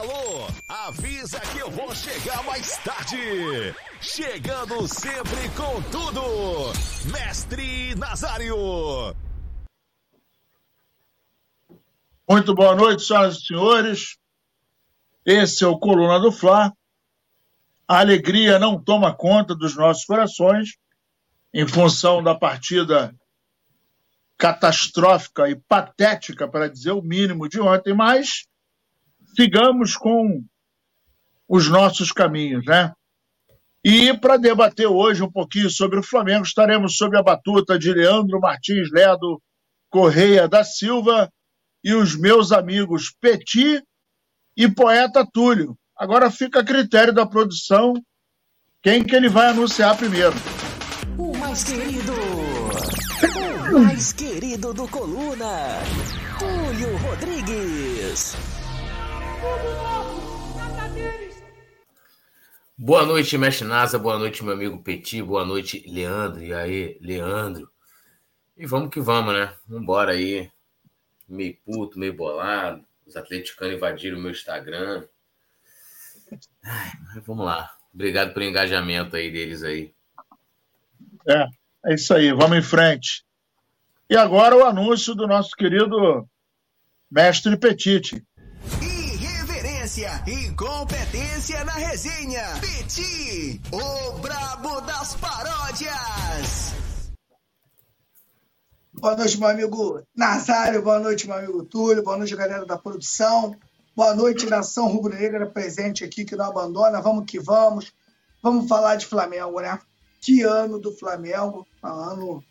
Alô, avisa que eu vou chegar mais tarde. Chegando sempre com tudo. Mestre Nazário. Muito boa noite, senhoras e senhores. Esse é o Coluna do Fla. A alegria não toma conta dos nossos corações em função da partida catastrófica e patética, para dizer o mínimo, de ontem, mas sigamos com os nossos caminhos, né? E para debater hoje um pouquinho sobre o Flamengo, estaremos sob a batuta de Leandro Martins Ledo Correia da Silva e os meus amigos Petit e Poeta Túlio. Agora fica a critério da produção quem que ele vai anunciar primeiro. O mais querido, o mais querido do Coluna, Túlio Rodrigues. Boa noite, Mestre Nasa. Boa noite, meu amigo Petit. Boa noite, Leandro. E aí, Leandro? E vamos que vamos, né? Vambora aí. Meio puto, meio bolado. Os atleticanos invadiram o meu Instagram. Ai, vamos lá. Obrigado pelo engajamento aí deles aí. É, é isso aí. Vamos em frente. E agora o anúncio do nosso querido mestre Petite. E competência na resenha. Petit, o brabo das paródias. Boa noite, meu amigo Nazário. Boa noite, meu amigo Túlio. Boa noite, galera da produção. Boa noite, nação rubro-negra presente aqui que não abandona. Vamos que vamos. Vamos falar de Flamengo, né? Que ano do Flamengo? Ano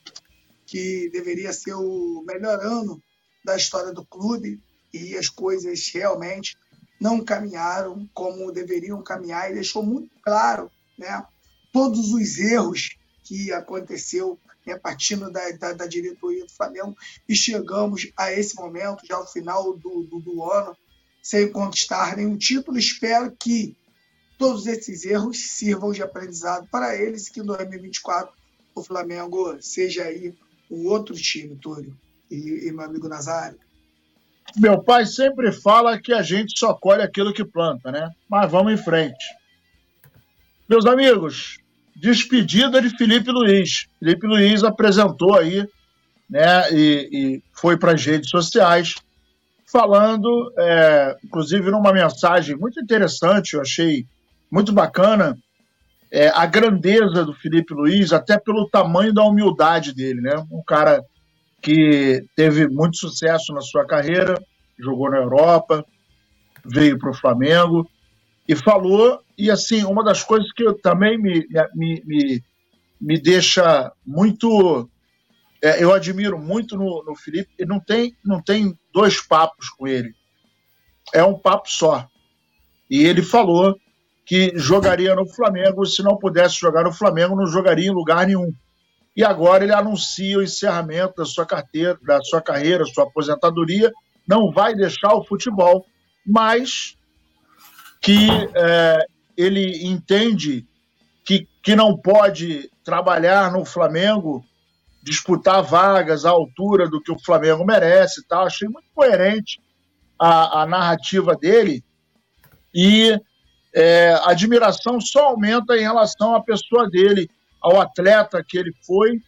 que deveria ser o melhor ano da história do clube e as coisas realmente não caminharam como deveriam caminhar e deixou muito claro, né? Todos os erros que aconteceu né, partindo da, da, da, diretoria do Flamengo e chegamos a esse momento, já ao final do, do, do ano, sem conquistar nenhum título. Espero que todos esses erros sirvam de aprendizado para eles e que em 2024 o Flamengo seja aí um outro time, Túlio e, e meu amigo Nazário. Meu pai sempre fala que a gente só colhe aquilo que planta, né? Mas vamos em frente. Meus amigos, despedida de Felipe Luiz. Felipe Luiz apresentou aí, né, e, e foi para as redes sociais falando, é, inclusive numa mensagem muito interessante, eu achei muito bacana, é, a grandeza do Felipe Luiz, até pelo tamanho da humildade dele, né? Um cara que teve muito sucesso na sua carreira, jogou na Europa, veio para o Flamengo e falou. E assim, uma das coisas que também me, me, me, me deixa muito é, eu admiro muito no, no Felipe, e não tem, não tem dois papos com ele. É um papo só. E ele falou que jogaria no Flamengo, se não pudesse jogar no Flamengo, não jogaria em lugar nenhum. E agora ele anuncia o encerramento da sua carteira, da sua carreira, sua aposentadoria, não vai deixar o futebol, mas que é, ele entende que, que não pode trabalhar no Flamengo disputar vagas à altura do que o Flamengo merece tal. Achei muito coerente a, a narrativa dele. E é, a admiração só aumenta em relação à pessoa dele, ao atleta que ele foi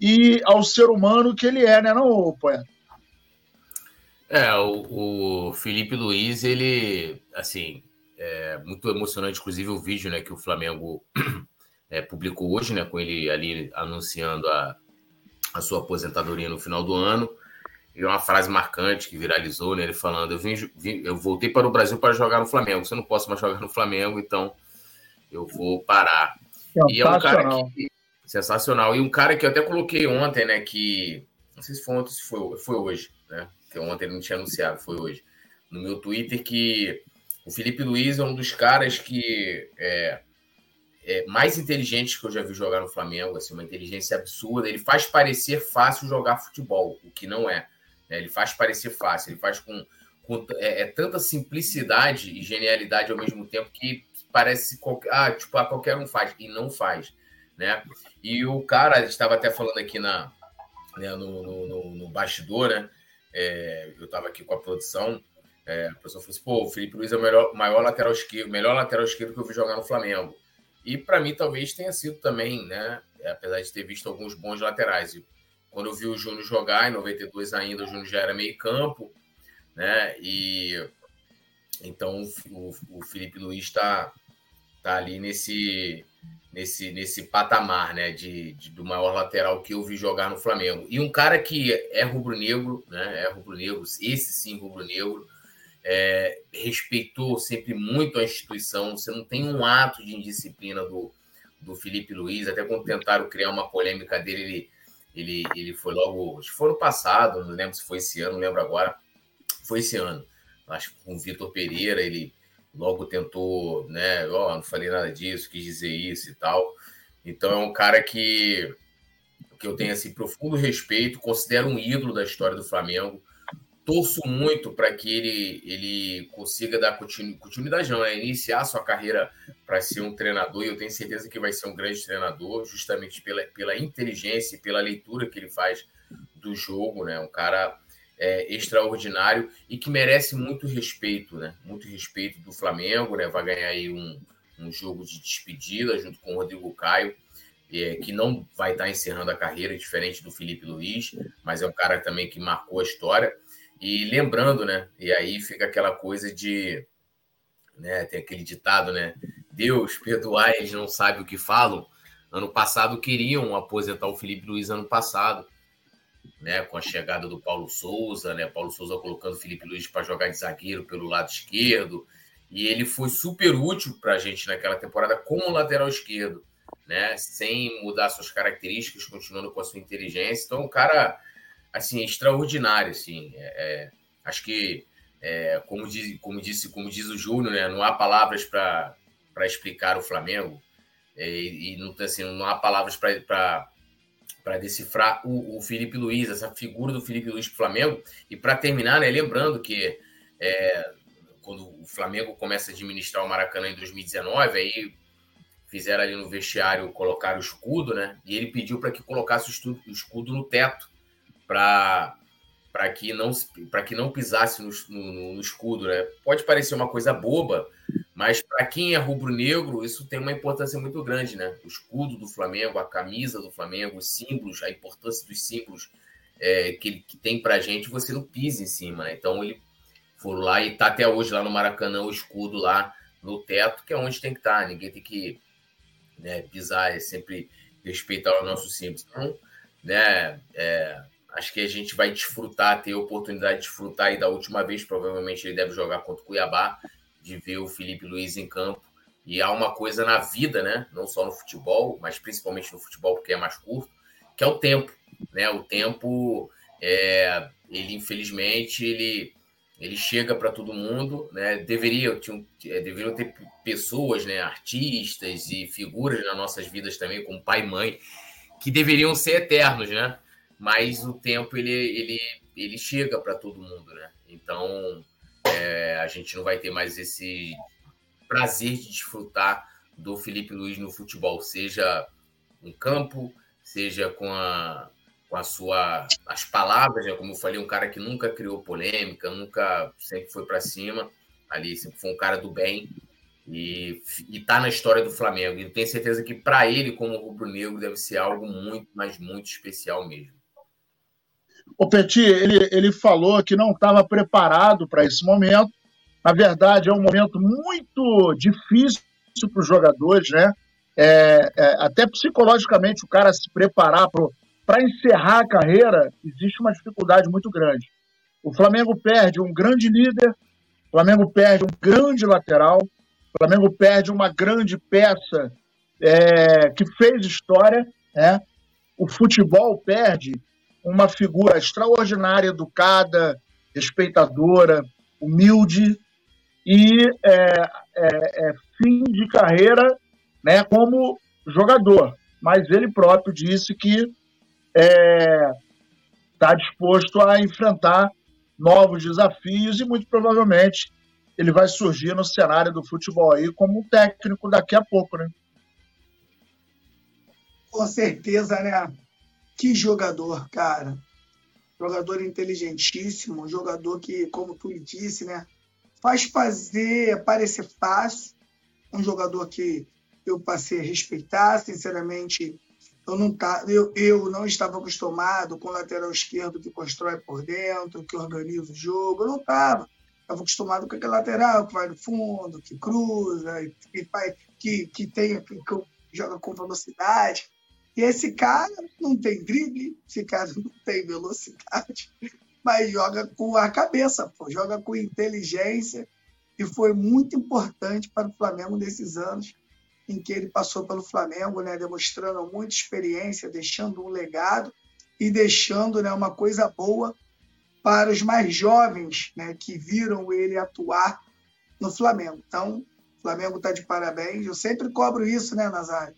e ao ser humano que ele é, né, não, poeta? É, o, o Felipe Luiz, ele, assim, é muito emocionante, inclusive o vídeo, né, que o Flamengo é, publicou hoje, né, com ele ali anunciando a, a sua aposentadoria no final do ano. E uma frase marcante que viralizou, né? Ele falando: eu, vim, vim, eu voltei para o Brasil para jogar no Flamengo. Você não posso mais jogar no Flamengo, então eu vou parar. E é um cara que. Sensacional. E um cara que eu até coloquei ontem, né? Que. Não sei se foi ontem, se foi, foi hoje, né? Que ontem ele não tinha anunciado, foi hoje. No meu Twitter, que o Felipe Luiz é um dos caras que. É, é, mais inteligentes que eu já vi jogar no Flamengo, assim, uma inteligência absurda. Ele faz parecer fácil jogar futebol, o que não é. Né? Ele faz parecer fácil, ele faz com, com é, é, tanta simplicidade e genialidade ao mesmo tempo que parece ah, tipo, ah, qualquer um faz, e não faz. Né? E o cara, estava até falando aqui na, né, no, no, no, no bastidor, né? É, eu estava aqui com a produção, É, a pessoa falou assim, pô, o Felipe Luiz é o melhor, maior lateral esquerdo, melhor lateral esquerdo que eu vi jogar no Flamengo. E para mim talvez tenha sido também, né? É, apesar de ter visto alguns bons laterais. E quando eu vi o Júnior jogar, em 92 ainda, o Júnior já era meio campo, né? E então o, o Felipe Luiz está tá ali nesse, nesse, nesse patamar, né? De, de, do maior lateral que eu vi jogar no Flamengo. E um cara que é rubro-negro, né? É rubro-negro, esse sim rubro-negro, é, respeitou sempre muito a instituição. Você não tem um ato de indisciplina do, do Felipe Luiz. Até quando tentaram criar uma polêmica dele, ele, ele, ele foi logo. Acho que foi no passado, não lembro se foi esse ano, não lembro agora. Foi esse ano. Acho que com o Vitor Pereira, ele logo tentou, né? Ó, oh, não falei nada disso, quis dizer isso e tal. Então é um cara que, que eu tenho assim, profundo respeito, considero um ídolo da história do Flamengo torço muito para que ele, ele consiga dar continuidade, não, é iniciar sua carreira para ser um treinador, e eu tenho certeza que vai ser um grande treinador, justamente pela, pela inteligência e pela leitura que ele faz do jogo, né? Um cara é, extraordinário e que merece muito respeito, né? Muito respeito do Flamengo, né? Vai ganhar aí um, um jogo de despedida junto com o Rodrigo Caio. É, que não vai estar encerrando a carreira, diferente do Felipe Luiz, mas é um cara também que marcou a história. E lembrando, né? E aí fica aquela coisa de. Né, tem aquele ditado, né? Deus, perdoar, eles não sabem o que falam. Ano passado queriam aposentar o Felipe Luiz ano passado, né? Com a chegada do Paulo Souza, né? Paulo Souza colocando Felipe Luiz para jogar de zagueiro pelo lado esquerdo. E ele foi super útil para a gente naquela temporada como lateral esquerdo, né? Sem mudar suas características, continuando com a sua inteligência. Então, o cara assim, extraordinário, assim. É, é, acho que, é, como, diz, como, disse, como diz o Júnior, né, não há palavras para explicar o Flamengo é, e, não, assim, não há palavras para decifrar o, o, Felipe Luiz, essa figura do Felipe Luiz para o Flamengo. E para terminar, né, lembrando que é, quando o Flamengo começa a administrar o Maracanã em 2019, aí fizeram ali no vestiário colocar o escudo, né? E ele pediu para que colocasse o escudo no teto para para que não para que não pisasse no, no, no, escudo, né? Pode parecer uma coisa boba, mas para quem é rubro-negro isso tem uma importância muito grande, né? O escudo do Flamengo, a camisa do Flamengo, os símbolos, a importância dos símbolos é, que, que tem para gente, você não pisa em cima, né? Então ele foram lá e tá até hoje lá no Maracanã o escudo lá no teto, que é onde tem que estar. Tá. Ninguém tem que né, pisar, é sempre respeitar os nossos símbolos. Então, né? É, Acho que a gente vai desfrutar, ter a oportunidade de desfrutar e da última vez, provavelmente ele deve jogar contra o Cuiabá, de ver o Felipe Luiz em campo. E há uma coisa na vida, né? Não só no futebol, mas principalmente no futebol, porque é mais curto, que é o tempo. Né? O tempo, é, ele infelizmente, ele, ele chega para todo mundo. Né? Deveria, tinha, é, deveriam ter pessoas, né? artistas e figuras nas nossas vidas também, como pai e mãe, que deveriam ser eternos, né? mas o tempo ele, ele, ele chega para todo mundo, né? Então é, a gente não vai ter mais esse prazer de desfrutar do Felipe Luiz no futebol, seja em campo, seja com a, com a sua as palavras, né? como eu falei, um cara que nunca criou polêmica, nunca sempre foi para cima, ali sempre foi um cara do bem e, está na história do Flamengo. E tenho certeza que para ele, como rubro-negro, deve ser algo muito, mas muito especial mesmo. O Petit, ele, ele falou que não estava preparado para esse momento. Na verdade, é um momento muito difícil para os jogadores, né? É, é, até psicologicamente, o cara se preparar para encerrar a carreira, existe uma dificuldade muito grande. O Flamengo perde um grande líder, o Flamengo perde um grande lateral, o Flamengo perde uma grande peça é, que fez história, né? O futebol perde uma figura extraordinária, educada, respeitadora, humilde e é, é, é, fim de carreira né, como jogador. Mas ele próprio disse que está é, disposto a enfrentar novos desafios e muito provavelmente ele vai surgir no cenário do futebol aí como um técnico daqui a pouco, né? Com certeza, né? Que jogador, cara. Jogador inteligentíssimo, jogador que, como tu disse, né? faz fazer parecer fácil. Um jogador que eu passei a respeitar, sinceramente, eu não, tá, eu, eu não estava acostumado com o lateral esquerdo que constrói por dentro, que organiza o jogo, eu não estava. Estava acostumado com aquele lateral que vai no fundo, que cruza, que, que, que, tem, que joga com velocidade. E esse cara não tem drible, esse cara não tem velocidade, mas joga com a cabeça, pô, joga com inteligência e foi muito importante para o Flamengo nesses anos em que ele passou pelo Flamengo, né, demonstrando muita experiência, deixando um legado e deixando né, uma coisa boa para os mais jovens né, que viram ele atuar no Flamengo. Então, o Flamengo está de parabéns. Eu sempre cobro isso, né, Nazário?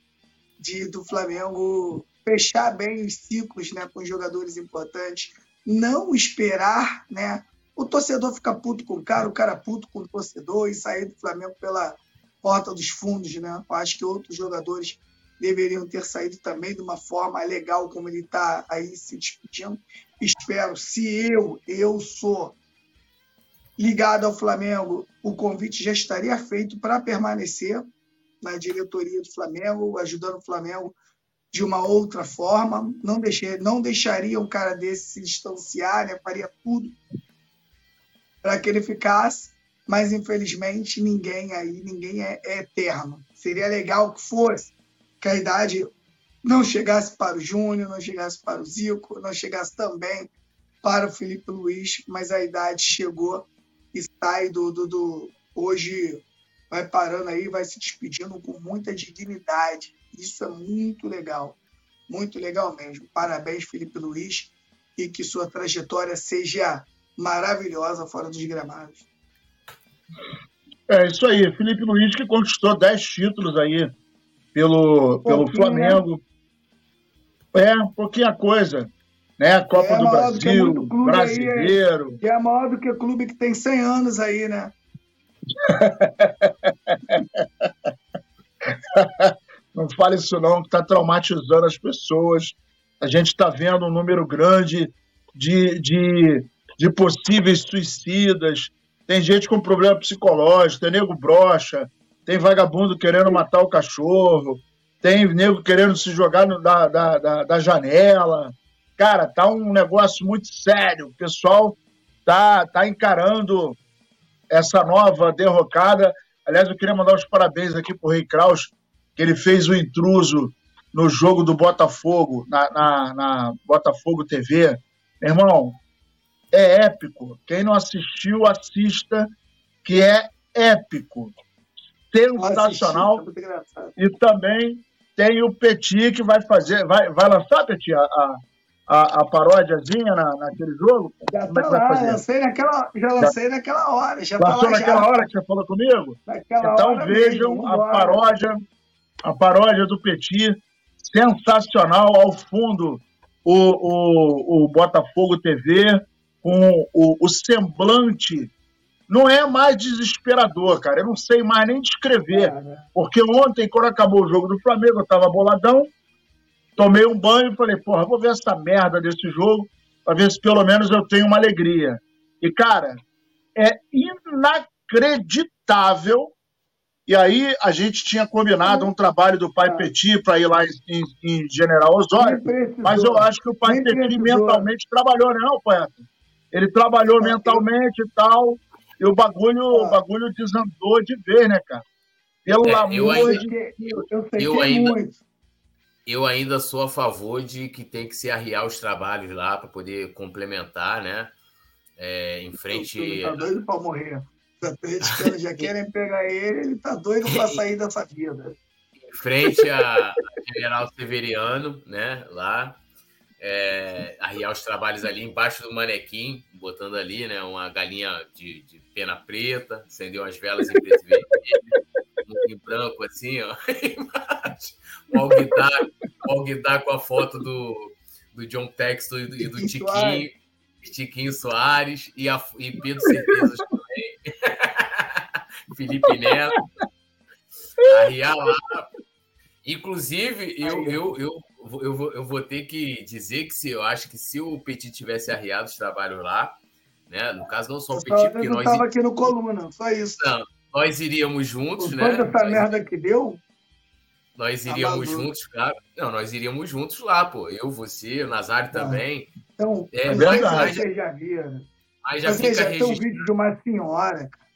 De, do Flamengo fechar bem os ciclos né, com jogadores importantes, não esperar né, o torcedor ficar puto com o cara, o cara puto com o torcedor e sair do Flamengo pela porta dos fundos, né? Eu acho que outros jogadores deveriam ter saído também de uma forma legal, como ele está aí se despedindo. Espero, se eu, eu sou ligado ao Flamengo, o convite já estaria feito para permanecer na diretoria do Flamengo, ajudando o Flamengo de uma outra forma. Não, deixei, não deixaria um cara desse se distanciar, né? faria tudo para que ele ficasse mas infelizmente ninguém aí, ninguém é, é eterno. Seria legal que fosse, que a idade não chegasse para o Júnior, não chegasse para o Zico, não chegasse também para o Felipe Luiz, mas a idade chegou e sai do, do, do hoje vai parando aí, vai se despedindo com muita dignidade. Isso é muito legal, muito legal mesmo. Parabéns, Felipe Luiz, e que sua trajetória seja maravilhosa fora dos gramados. É isso aí, Felipe Luiz que conquistou 10 títulos aí pelo, pelo Flamengo. É, pouquinha coisa. Né? Copa é do Brasil, brasileiro. Aí, é, é maior do que o clube que tem 100 anos aí, né? não fale isso não, que está traumatizando as pessoas. A gente está vendo um número grande de, de, de possíveis suicidas, tem gente com problema psicológico, tem nego brocha, tem vagabundo querendo matar o cachorro, tem nego querendo se jogar no, da, da, da, da, janela. Cara, tá um negócio muito sério. O pessoal tá, tá encarando essa nova derrocada. Aliás, eu queria mandar os parabéns aqui pro Rei Kraus, que ele fez o intruso no jogo do Botafogo, na, na, na Botafogo TV. Meu irmão, é épico. Quem não assistiu, assista, que é épico. Sensacional. e também tem o Petit que vai fazer, vai, vai lançar, Petit, a, a, a paródiazinha na, naquele jogo? Já Como é tá lá, vai fazer? lancei naquela, já lancei já, naquela hora. Já Lançou tá naquela já. hora que você falou comigo? Naquela então vejam mesmo, a paródia, a paródia do Petit, sensacional, ao fundo o, o, o Botafogo TV, com o, o semblante não é mais desesperador, cara. Eu não sei mais nem descrever. É, né? Porque ontem, quando acabou o jogo do Flamengo, eu tava boladão, tomei um banho e falei, porra, vou ver essa merda desse jogo, pra ver se pelo menos eu tenho uma alegria. E, cara, é inacreditável. E aí a gente tinha combinado um trabalho do Pai é. Petit para ir lá em, em General Osório, mas eu acho que o Pai Petit mentalmente trabalhou, né, não, poeta? Ele trabalhou mentalmente e tal, e o bagulho, o bagulho desandou de ver, né, cara? Pelo é, amor ainda, de Deus. Eu, eu ainda, muito. Eu ainda sou a favor de que tem que se arriar os trabalhos lá para poder complementar, né? É, em frente. Ele tá doido para morrer. Os atleticos já querem pegar ele, ele tá doido para sair dessa vida. Em frente a, General Severiano, né? Lá é, arriar os trabalhos ali embaixo do manequim, botando ali né, uma galinha de, de pena preta, acendeu umas velas em preto vermelho, em branco assim, ó. O Alguidar, o Alguidar com a foto do, do John Texton e do, e do Tiquinho, Tiquinho Soares e, a, e Pedro Certezas também. Felipe Neto. Arriar lá. Inclusive, eu, eu, eu eu vou, eu vou ter que dizer que se eu acho que se o Petit tivesse arriado os trabalhos lá, né? No caso, não só o Petit, porque nós. estava aqui no coluna, só isso. Não, nós iríamos juntos, né? Toda essa nós... merda que deu. Nós tá iríamos tá juntos, cara. Não, nós iríamos juntos lá, pô. Eu, você, o Nazário ah. também. Então, é, mas, vocês já viram. Mas já Você já tem um vídeo de uma senhora, cara.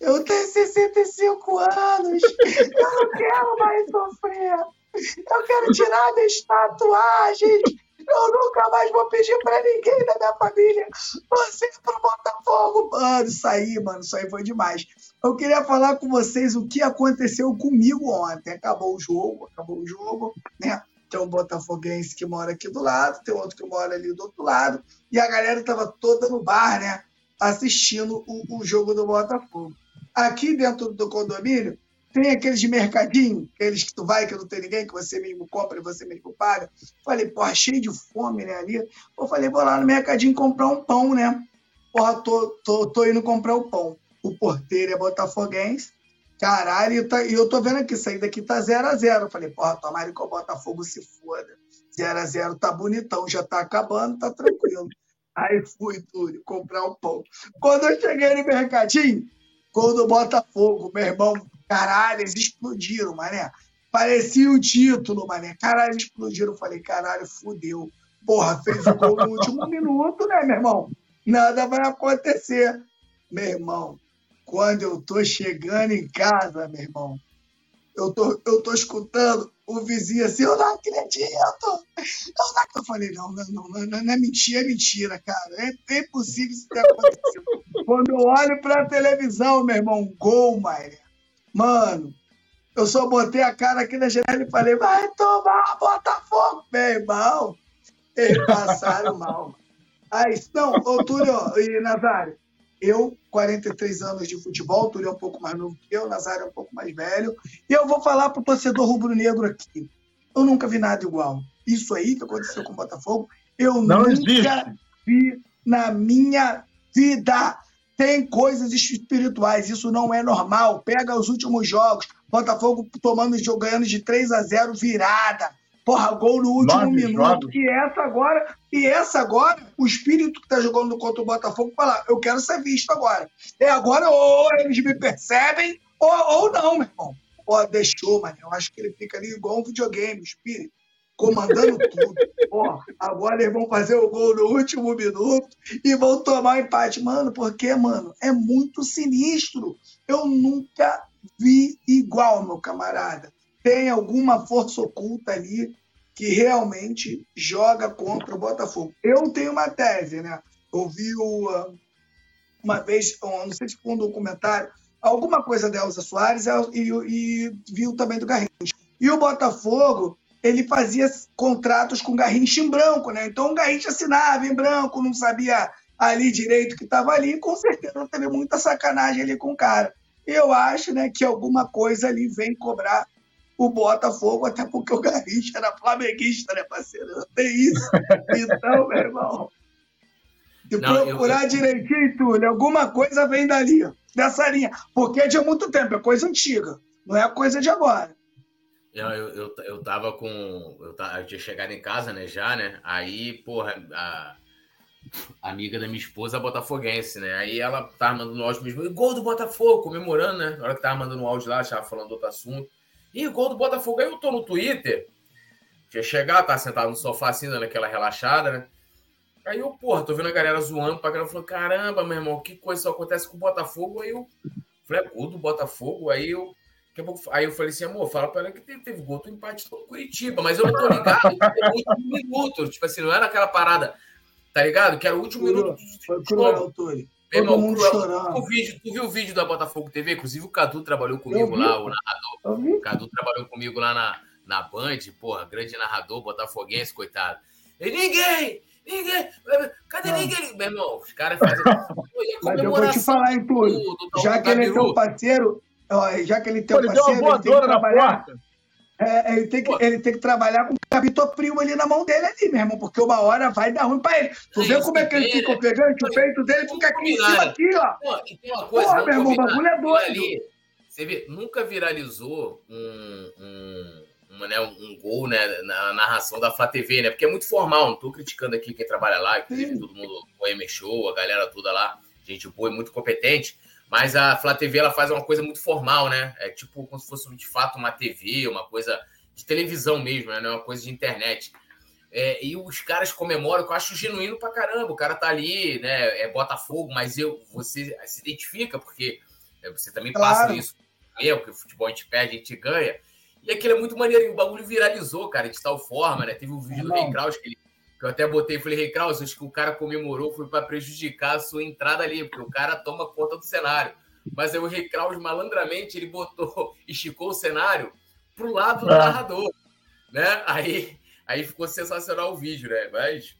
Eu tenho 65 anos, eu não quero mais sofrer. Eu quero tirar minhas tatuagens. Eu nunca mais vou pedir pra ninguém da minha família você pro Botafogo. Mano, isso aí, mano, isso aí foi demais. Eu queria falar com vocês o que aconteceu comigo ontem. Acabou o jogo, acabou o jogo, né? Tem um botafoguense que mora aqui do lado, tem outro que mora ali do outro lado, e a galera estava toda no bar, né? Assistindo o, o jogo do Botafogo. Aqui dentro do condomínio, tem aqueles de mercadinho, aqueles que tu vai, que não tem ninguém, que você mesmo compra e você mesmo paga. Falei, porra, cheio de fome, né, ali. Eu falei, vou lá no mercadinho comprar um pão, né? Porra, tô, tô, tô indo comprar o pão. O porteiro é botafoguense, Caralho, tá, e eu tô vendo aqui, isso aí daqui tá 0x0. Eu falei, porra, tomara que o Botafogo se foda. 0x0 tá bonitão, já tá acabando, tá tranquilo. Aí fui, Túlio, comprar o pão. Quando eu cheguei no mercadinho, gol do Botafogo, meu irmão, caralho, eles explodiram, mané. Parecia o título, mané. Caralho, explodiram. Eu falei, caralho, fudeu. Porra, fez o gol no último minuto, né, meu irmão? Nada vai acontecer. Meu irmão, quando eu tô chegando em casa, meu irmão, eu tô, eu tô escutando o vizinho assim, eu não acredito. Eu, não, eu falei, não, não, não, não, não é mentira, é mentira, cara. É, é impossível isso ter acontecido. Quando eu olho pra televisão, meu irmão, gol, Maia. Mano, eu só botei a cara aqui na janela e falei, vai tomar Botafogo, meu irmão. Eles passaram mal. Aí, não, ô Túlio e Nazário, eu, 43 anos de futebol, Túlio é um pouco mais novo que eu, Nazário é um pouco mais velho. E eu vou falar para o torcedor rubro-negro aqui. Eu nunca vi nada igual. Isso aí que aconteceu com o Botafogo, eu Não nunca existe. vi na minha vida. Tem coisas espirituais, isso não é normal. Pega os últimos jogos, Botafogo tomando, ganhando de 3 a 0 virada. Porra, gol no último Nove minuto. Jogos. E essa agora, e essa agora, o espírito que tá jogando contra o Botafogo fala, eu quero ser visto agora. É agora ou eles me percebem ou, ou não, meu irmão. Pô, deixou, mano. Eu acho que ele fica ali igual um videogame, o espírito, comandando tudo. Pô, agora eles vão fazer o gol no último minuto e vão tomar empate. Mano, porque, mano, é muito sinistro. Eu nunca vi igual, meu camarada tem alguma força oculta ali que realmente joga contra o Botafogo. Eu tenho uma tese, né? Eu vi uma vez, não sei se foi um documentário, alguma coisa da Elza Soares e, e viu também do Garrincha. E o Botafogo, ele fazia contratos com Garrincha em branco, né? Então o Garrincha assinava em branco, não sabia ali direito que estava ali, e com certeza teve muita sacanagem ali com o cara. Eu acho né, que alguma coisa ali vem cobrar o Botafogo, até porque o Garrincha era flamenguista, né, parceiro? Tem isso. Então, meu irmão, se Não, procurar eu... direitinho, Túlio, alguma coisa vem dali, dessa linha. Porque é de muito tempo, é coisa antiga, não é coisa de agora. Eu, eu, eu, eu tava com. Eu, tava, eu tinha chegado em casa, né, já, né? Aí, porra, a, a amiga da minha esposa, a botafoguense, né? Aí ela tava mandando áudio mesmo, gol do Botafogo, comemorando, né? Na hora que tava mandando o áudio lá, tava falando outro assunto. O gol do Botafogo. Aí eu tô no Twitter. Tinha chegar, tá sentado no sofá assim, dando aquela relaxada, né? Aí eu, porra, tô vendo a galera zoando pra caramba. Falando, caramba, meu irmão, que coisa só acontece com o Botafogo. Aí eu falei, é gol do Botafogo. Aí eu. Aí eu falei assim, amor, fala pra ela que teve, teve gol do empate do Curitiba, mas eu não tô ligado, teve último minuto. Tipo assim, não era aquela parada, tá ligado? Que era o último minuto. Foi cruel, Túlio. Todo irmão, mundo tu, chorando. O vídeo, tu viu o vídeo da Botafogo TV? Inclusive o Cadu trabalhou comigo lá, o narrador. O Cadu trabalhou comigo lá na, na Band, porra, grande narrador, botafoguense, coitado. E ninguém, ninguém, cadê não. ninguém? Meu irmão, os caras fazem. Mas eu vou te falar, tudo. Já que ele é teu parceiro, já que ele é teu parceiro, ele tem que trabalhar. É, ele, tem que, ele tem que trabalhar com o capitopril ali na mão dele ali, meu irmão, porque uma hora vai dar ruim pra ele. Tu vê como é que ele fica ofegante? O peito dele fica aqui em cima, aqui, ó. Pô, e tem uma coisa, Pô, meu irmão, o bagulho é doido. Ali, você vê, nunca viralizou um, um, uma, né, um gol né, na narração da Flá TV, né? Porque é muito formal, não estou criticando aqui quem trabalha lá, inclusive todo mundo, o M Show, a galera toda lá, gente boa e muito competente. Mas a Flá TV ela faz uma coisa muito formal, né? É tipo como se fosse de fato uma TV, uma coisa de televisão mesmo, né? Não é uma coisa de internet. É, e os caras comemoram, que eu acho genuíno pra caramba. O cara tá ali, né? É Botafogo, mas eu, você se identifica, porque é, você também claro. passa isso. Eu, que o futebol a gente perde, a gente ganha. E aquilo é muito maneiro. E o bagulho viralizou, cara, de tal forma, né? Teve um vídeo é do Rei Kraus que, ele, eu até botei e falei, Rei Kraus, acho que o cara comemorou foi para prejudicar a sua entrada ali, porque o cara toma conta do cenário. Mas aí o Rei Kraus, malandramente, ele botou, esticou o cenário pro lado do é. narrador, né? Aí, aí ficou sensacional o vídeo, né? Mas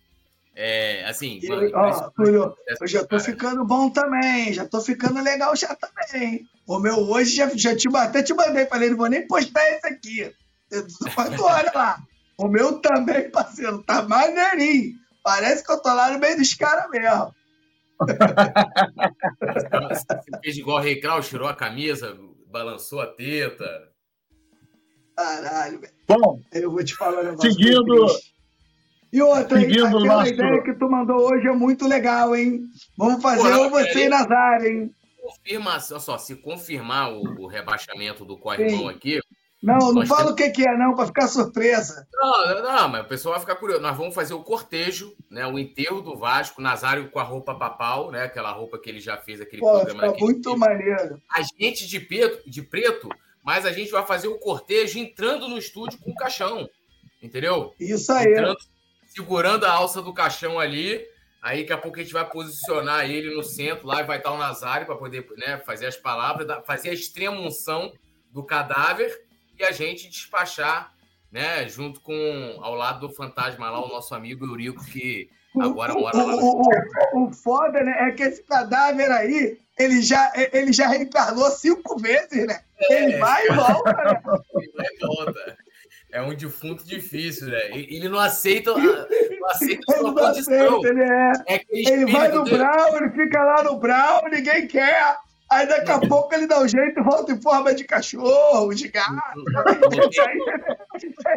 é, assim. E, mano, ó, Túlio, eu já tô ficando bom também, já tô ficando legal já também. O meu hoje já, já te, até te mandei, falei, não vou nem postar esse aqui. Tu olha lá. O meu também, parceiro, tá maneirinho. Parece que eu tô lá no meio dos caras mesmo. Você fez igual o Rei Kraus, tirou a camisa, balançou a teta. Caralho, velho. Bom, eu vou te falar um negócio. Seguindo, e outra, Seguindo aquela nosso... ideia que tu mandou hoje é muito legal, hein? Vamos fazer Pô, você e Nazar, hein? Confirmação, só, se confirmar o, o rebaixamento do Corrimão aqui. Não, não fala temos... o que, que é, não, para ficar surpresa. Não, não, mas o pessoal vai ficar curioso. Nós vamos fazer o cortejo, né? O enterro do Vasco, Nazário com a roupa papal, né? Aquela roupa que ele já fez aquele Pô, programa. Fica muito tempo. maneiro. A gente de preto, de preto, mas a gente vai fazer o cortejo entrando no estúdio com o caixão. Entendeu? Isso aí. Entrando, segurando a alça do caixão ali. Aí daqui a pouco a gente vai posicionar ele no centro lá e vai estar o Nazário para poder né, fazer as palavras, fazer a extrema unção do cadáver e a gente despachar, né, junto com ao lado do fantasma lá, o nosso amigo Eurico, que agora mora lá. O, o, o, foda, né, é que esse cadáver aí, ele já, ele já reencarnou cinco vezes, né? É, ele vai e volta, né? Ele vai e volta é um defunto difícil, né? Ele não aceita, não aceita a sua condição. Aceita, ele é. é ele vai no dele. Brau, ele fica lá no Brau, ninguém quer. Aí daqui a pouco ele dá um jeito e volta em forma de cachorro, de gato. Isso aí,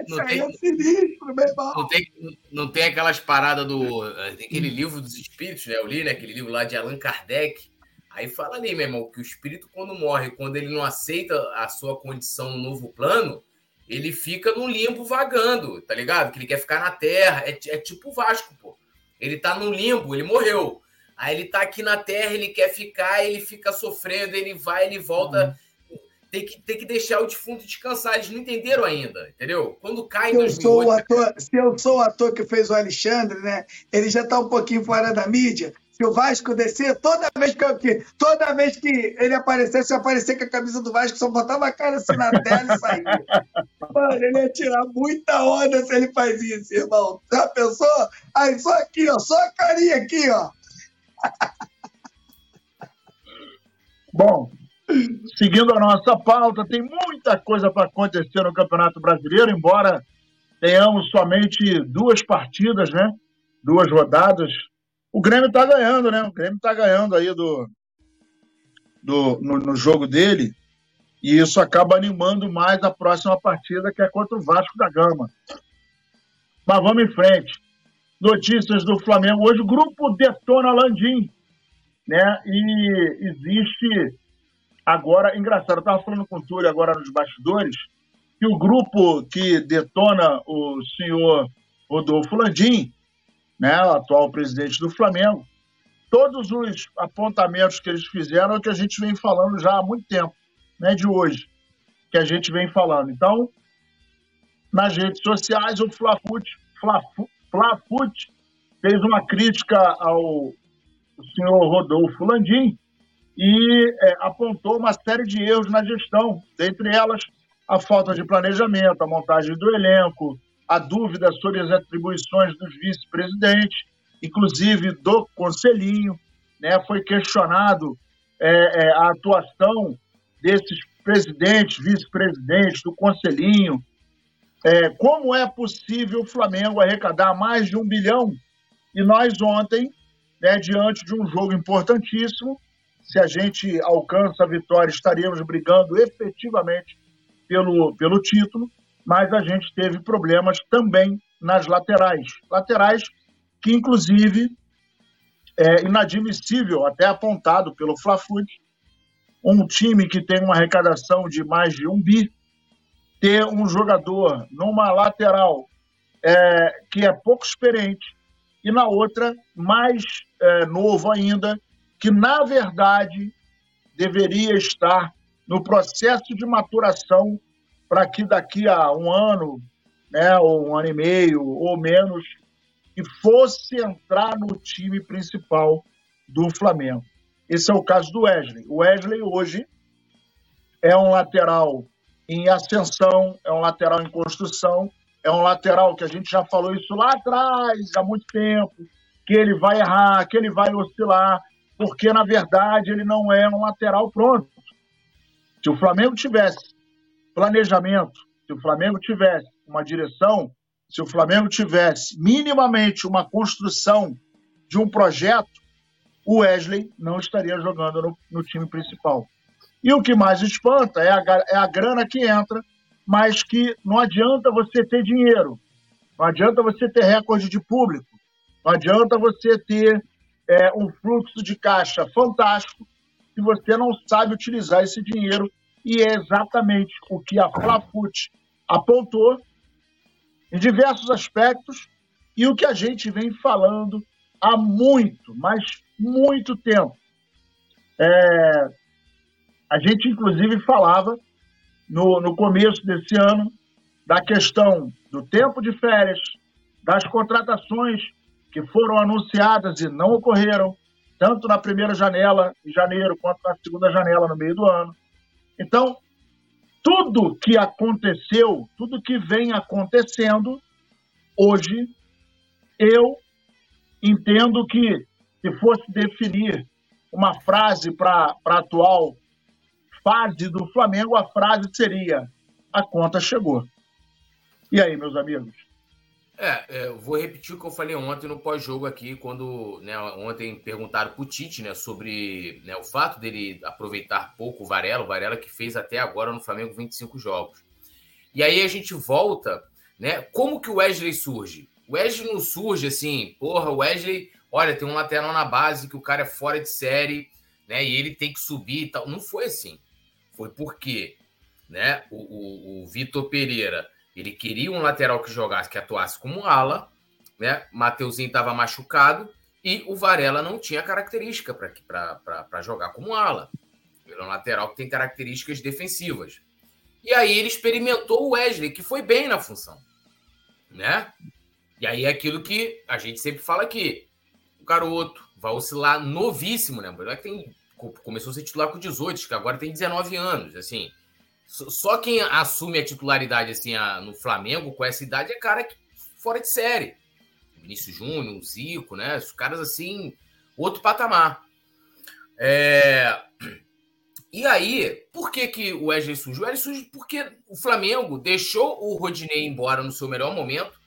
não tem, é sinistro, meu irmão. Não tem, não tem aquelas paradas do. Tem aquele livro dos espíritos, né? Eu li, né? Aquele livro lá de Allan Kardec. Aí fala ali, meu irmão, que o espírito, quando morre, quando ele não aceita a sua condição no novo plano, ele fica no limbo vagando, tá ligado? Que ele quer ficar na terra. É, é tipo o Vasco, pô. Ele tá no limbo, ele morreu. Aí ele tá aqui na terra, ele quer ficar, ele fica sofrendo, ele vai, ele volta. Tem, que, tem que deixar o defunto descansar. Eles não entenderam ainda, entendeu? Quando cai em 2008... Eu sou o ator, se eu sou o ator que fez o Alexandre, né? Ele já tá um pouquinho fora da mídia se o Vasco descer, toda vez que, toda vez que ele aparecesse, eu aparecer com a camisa do Vasco, só botava a cara assim na tela e saía. Mano, ele ia tirar muita onda se ele faz isso, irmão. Já pensou? Aí só aqui, ó, só a carinha aqui, ó. Bom, seguindo a nossa pauta, tem muita coisa para acontecer no Campeonato Brasileiro, embora tenhamos somente duas partidas, né? Duas rodadas o Grêmio está ganhando, né? O Grêmio está ganhando aí do, do, no, no, jogo dele. E isso acaba animando mais a próxima partida, que é contra o Vasco da Gama. Mas vamos em frente. Notícias do Flamengo. Hoje o grupo detona Landim. Né? E existe agora. Engraçado, eu estava falando com o Túlio agora nos bastidores, que o grupo que detona o senhor Rodolfo Landim né, o atual presidente do Flamengo, todos os apontamentos que eles fizeram é o que a gente vem falando já há muito tempo, né, de hoje, que a gente vem falando. Então, nas redes sociais, o Flafute, Flafute fez uma crítica ao senhor Rodolfo Landim e é, apontou uma série de erros na gestão, dentre elas a falta de planejamento, a montagem do elenco, a dúvida sobre as atribuições dos vice-presidentes, inclusive do conselhinho, né? Foi questionado é, é, a atuação desses presidentes, vice-presidentes, do conselhinho. É, como é possível o Flamengo arrecadar mais de um bilhão? E nós ontem, né, diante de um jogo importantíssimo, se a gente alcança a vitória, estaríamos brigando efetivamente pelo, pelo título mas a gente teve problemas também nas laterais. Laterais que, inclusive, é inadmissível, até apontado pelo Fla-Food, um time que tem uma arrecadação de mais de um bi, ter um jogador numa lateral é, que é pouco experiente e na outra mais é, novo ainda, que na verdade deveria estar no processo de maturação para que daqui a um ano, né, ou um ano e meio ou menos, que fosse entrar no time principal do Flamengo. Esse é o caso do Wesley. O Wesley hoje é um lateral em ascensão, é um lateral em construção, é um lateral que a gente já falou isso lá atrás, há muito tempo, que ele vai errar, que ele vai oscilar, porque na verdade ele não é um lateral pronto. Se o Flamengo tivesse planejamento, se o Flamengo tivesse uma direção, se o Flamengo tivesse minimamente uma construção de um projeto, o Wesley não estaria jogando no, no time principal. E o que mais espanta é a, é a grana que entra, mas que não adianta você ter dinheiro, não adianta você ter recorde de público, não adianta você ter é, um fluxo de caixa fantástico se você não sabe utilizar esse dinheiro. E é exatamente o que a Flafut apontou em diversos aspectos e o que a gente vem falando há muito, mas muito tempo. É, a gente, inclusive, falava no, no começo desse ano da questão do tempo de férias, das contratações que foram anunciadas e não ocorreram, tanto na primeira janela, em janeiro, quanto na segunda janela, no meio do ano. Então, tudo que aconteceu, tudo que vem acontecendo, hoje, eu entendo que, se fosse definir uma frase para a atual fase do Flamengo, a frase seria: a conta chegou. E aí, meus amigos? É, é, eu vou repetir o que eu falei ontem no pós-jogo aqui, quando né, ontem perguntaram pro Tite né, sobre né, o fato dele aproveitar pouco o Varela, o Varela que fez até agora no Flamengo 25 jogos. E aí a gente volta, né? Como que o Wesley surge? O Wesley não surge assim, porra, o Wesley, olha, tem um lateral na base que o cara é fora de série, né? E ele tem que subir e tal. Não foi assim. Foi porque né, o, o, o Vitor Pereira ele queria um lateral que jogasse, que atuasse como ala, né? Mateuzinho estava machucado e o Varela não tinha característica para jogar como ala. Ele é um lateral que tem características defensivas. E aí ele experimentou o Wesley, que foi bem na função, né? E aí é aquilo que a gente sempre fala aqui. O garoto vai oscilar novíssimo, né? que tem, começou a ser titular com 18, que agora tem 19 anos, assim. Só quem assume a titularidade assim a, no Flamengo com essa idade é cara que, fora de série. Vinícius Júnior, Zico, né? Os caras assim, outro patamar. É... E aí, por que, que o Wesley surge? O Wesley surge porque o Flamengo deixou o Rodinei embora no seu melhor momento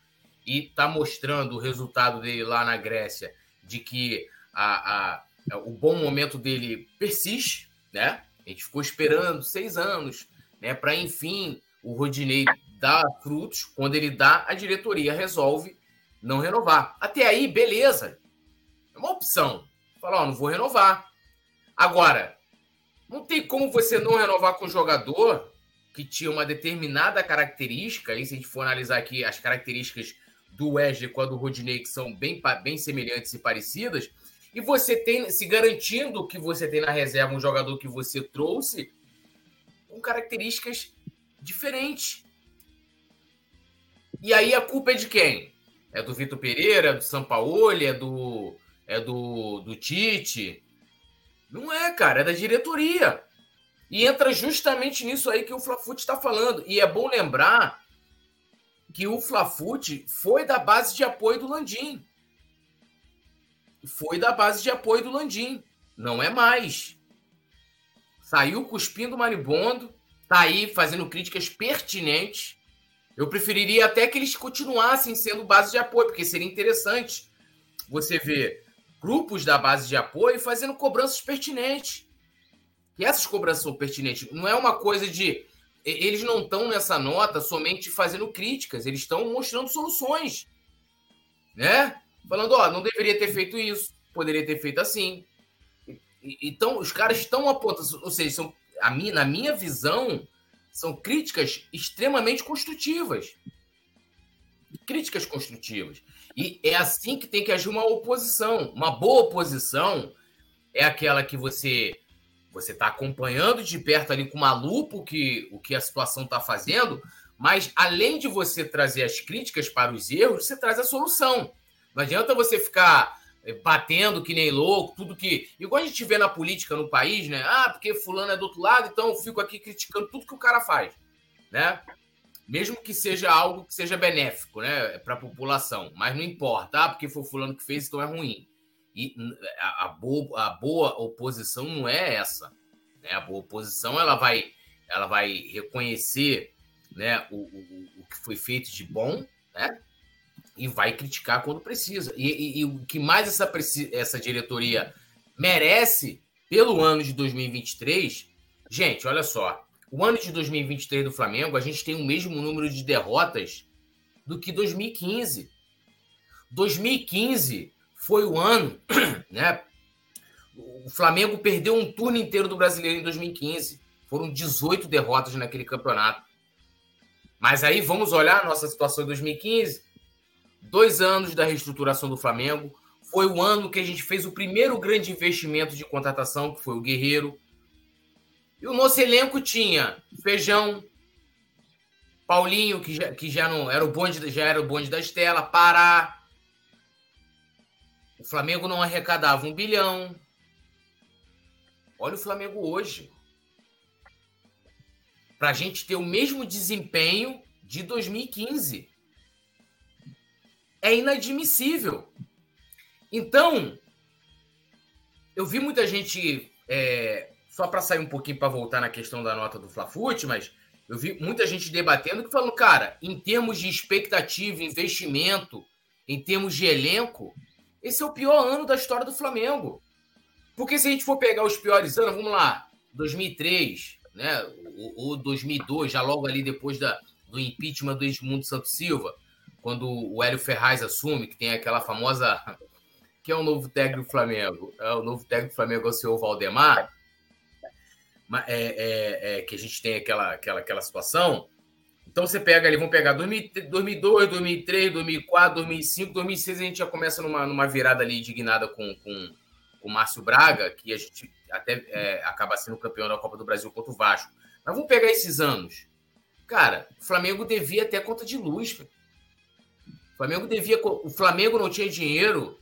e tá mostrando o resultado dele lá na Grécia de que a, a, o bom momento dele persiste, né? A gente ficou esperando seis anos né, para enfim o Rodinei dar frutos. Quando ele dá, a diretoria resolve não renovar. Até aí, beleza. É uma opção. Falar, ó, não vou renovar. Agora, não tem como você não renovar com um jogador que tinha uma determinada característica, aí se a gente for analisar aqui as características do Wesley com a do Rodinei, que são bem, bem semelhantes e parecidas, e você tem, se garantindo que você tem na reserva um jogador que você trouxe, com características diferentes. E aí a culpa é de quem? É do Vitor Pereira, é do Sampaoli, é do é do, do Tite? Não é, cara, é da diretoria. E entra justamente nisso aí que o Flafute está falando. E é bom lembrar que o Flafute foi da base de apoio do Landim. Foi da base de apoio do Landim. Não é mais. Saiu cuspindo maribondo, tá aí fazendo críticas pertinentes. Eu preferiria até que eles continuassem sendo base de apoio, porque seria interessante você ver grupos da base de apoio fazendo cobranças pertinentes. E essas cobranças são pertinentes. Não é uma coisa de eles não estão nessa nota somente fazendo críticas, eles estão mostrando soluções. Né? Falando, ó, não deveria ter feito isso, poderia ter feito assim. Então, os caras estão apontando, ou seja, são, a minha, na minha visão, são críticas extremamente construtivas. Críticas construtivas. E é assim que tem que agir uma oposição. Uma boa oposição é aquela que você você está acompanhando de perto ali com uma lupa o que, o que a situação está fazendo, mas além de você trazer as críticas para os erros, você traz a solução. Não adianta você ficar eh, batendo que nem louco, tudo que. Igual a gente vê na política no país, né? Ah, porque fulano é do outro lado, então eu fico aqui criticando tudo que o cara faz, né? Mesmo que seja algo que seja benéfico, né, para a população, mas não importa, ah, porque foi fulano que fez, então é ruim. E a, a, boa, a boa oposição não é essa. Né? A boa oposição ela vai, ela vai reconhecer né, o, o, o que foi feito de bom né? E vai criticar quando precisa. E, e, e o que mais essa, essa diretoria merece pelo ano de 2023, gente, olha só. O ano de 2023 do Flamengo, a gente tem o mesmo número de derrotas do que 2015. 2015 foi o ano, né? O Flamengo perdeu um turno inteiro do Brasileiro em 2015. Foram 18 derrotas naquele campeonato. Mas aí vamos olhar a nossa situação em 2015. Dois anos da reestruturação do Flamengo. Foi o ano que a gente fez o primeiro grande investimento de contratação, que foi o Guerreiro. E o nosso elenco tinha Feijão, Paulinho, que já, que já não era o bonde, já era o bonde da Estela, Pará, o Flamengo não arrecadava um bilhão. Olha o Flamengo hoje. Para a gente ter o mesmo desempenho de 2015. É inadmissível. Então, eu vi muita gente. É, só para sair um pouquinho para voltar na questão da nota do Flafute, mas eu vi muita gente debatendo que falando, cara, em termos de expectativa, investimento, em termos de elenco, esse é o pior ano da história do Flamengo. Porque se a gente for pegar os piores anos, vamos lá, 2003, né, ou, 2002, já logo ali depois da, do impeachment do Edmundo Santos Silva, quando o Hélio Ferraz assume, que tem aquela famosa. que é o novo técnico do Flamengo? É o novo técnico do Flamengo é o senhor Valdemar. É, é, é, que a gente tem aquela, aquela, aquela situação. Então você pega ali, vamos pegar 2002, 2003, 2004, 2005, 2006, a gente já começa numa, numa virada ali indignada com, com, com o Márcio Braga, que a gente até é, acaba sendo campeão da Copa do Brasil contra o Vasco. Mas vamos pegar esses anos. Cara, o Flamengo devia até conta de luz. Flamengo devia. O Flamengo não tinha dinheiro.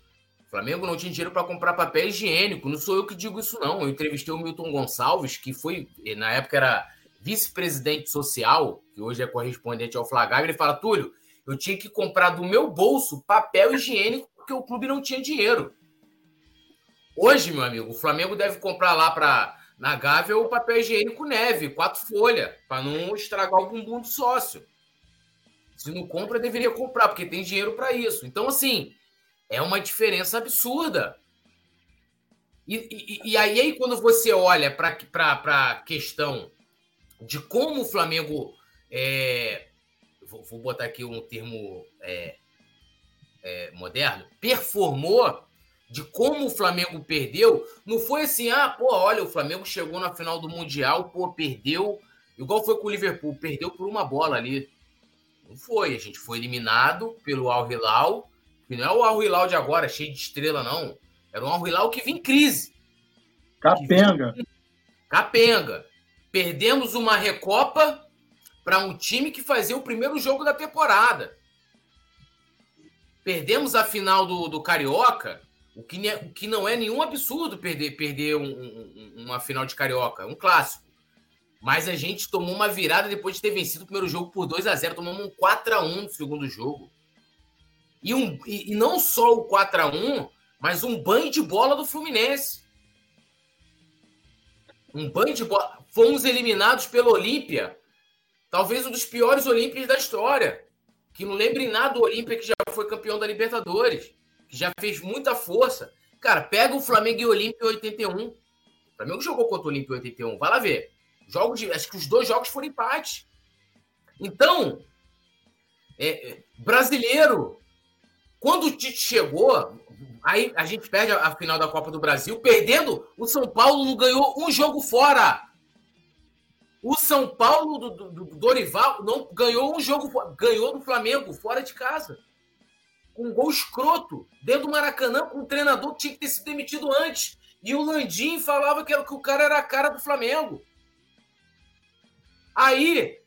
O Flamengo não tinha dinheiro para comprar papel higiênico. Não sou eu que digo isso, não. Eu entrevistei o Milton Gonçalves, que foi, na época, era vice-presidente social, que hoje é correspondente ao Flagag, ele fala: Túlio, eu tinha que comprar do meu bolso papel higiênico porque o clube não tinha dinheiro. Hoje, meu amigo, o Flamengo deve comprar lá para na Gávea o papel higiênico neve, quatro folhas, para não estragar o bumbum do sócio. Se não compra, deveria comprar, porque tem dinheiro para isso. Então, assim, é uma diferença absurda. E, e, e aí, quando você olha para a questão de como o Flamengo. É, vou, vou, botar aqui um termo é, é, moderno, performou, de como o Flamengo perdeu, não foi assim, ah, pô, olha, o Flamengo chegou na final do Mundial, pô, perdeu, igual foi com o Liverpool, perdeu por uma bola ali. Não foi, a gente foi eliminado pelo Al Hilal, que não é o Al Hilal de agora, cheio de estrela, não. Era um Al Hilal que vinha em crise. Capenga. Capenga. Perdemos uma recopa para um time que fazia o primeiro jogo da temporada. Perdemos a final do, do Carioca, o que, o que não é nenhum absurdo perder, perder um, um, uma final de Carioca, um clássico. Mas a gente tomou uma virada depois de ter vencido o primeiro jogo por 2 a 0 Tomamos um 4 a 1 no segundo jogo. E, um, e, e não só o 4 a 1 mas um banho de bola do Fluminense. Um banho de bola. Fomos eliminados pelo Olímpia. Talvez um dos piores Olímpias da história. Que não lembre nada do Olímpia que já foi campeão da Libertadores. Que já fez muita força. Cara, pega o Flamengo e o Olímpia em 81. O Flamengo jogou contra o Olímpia em 81. Vai lá ver. Jogos de, acho que os dois jogos foram empate. Então, é, é, brasileiro, quando o Tite chegou, aí a gente perde a, a final da Copa do Brasil, perdendo, o São Paulo não ganhou um jogo fora. O São Paulo do, do, do Dorival não ganhou um jogo, ganhou do Flamengo fora de casa. Com um gol escroto, dentro do Maracanã, com um treinador que tinha que ter sido demitido antes. E o Landim falava que, era, que o cara era a cara do Flamengo. Aí,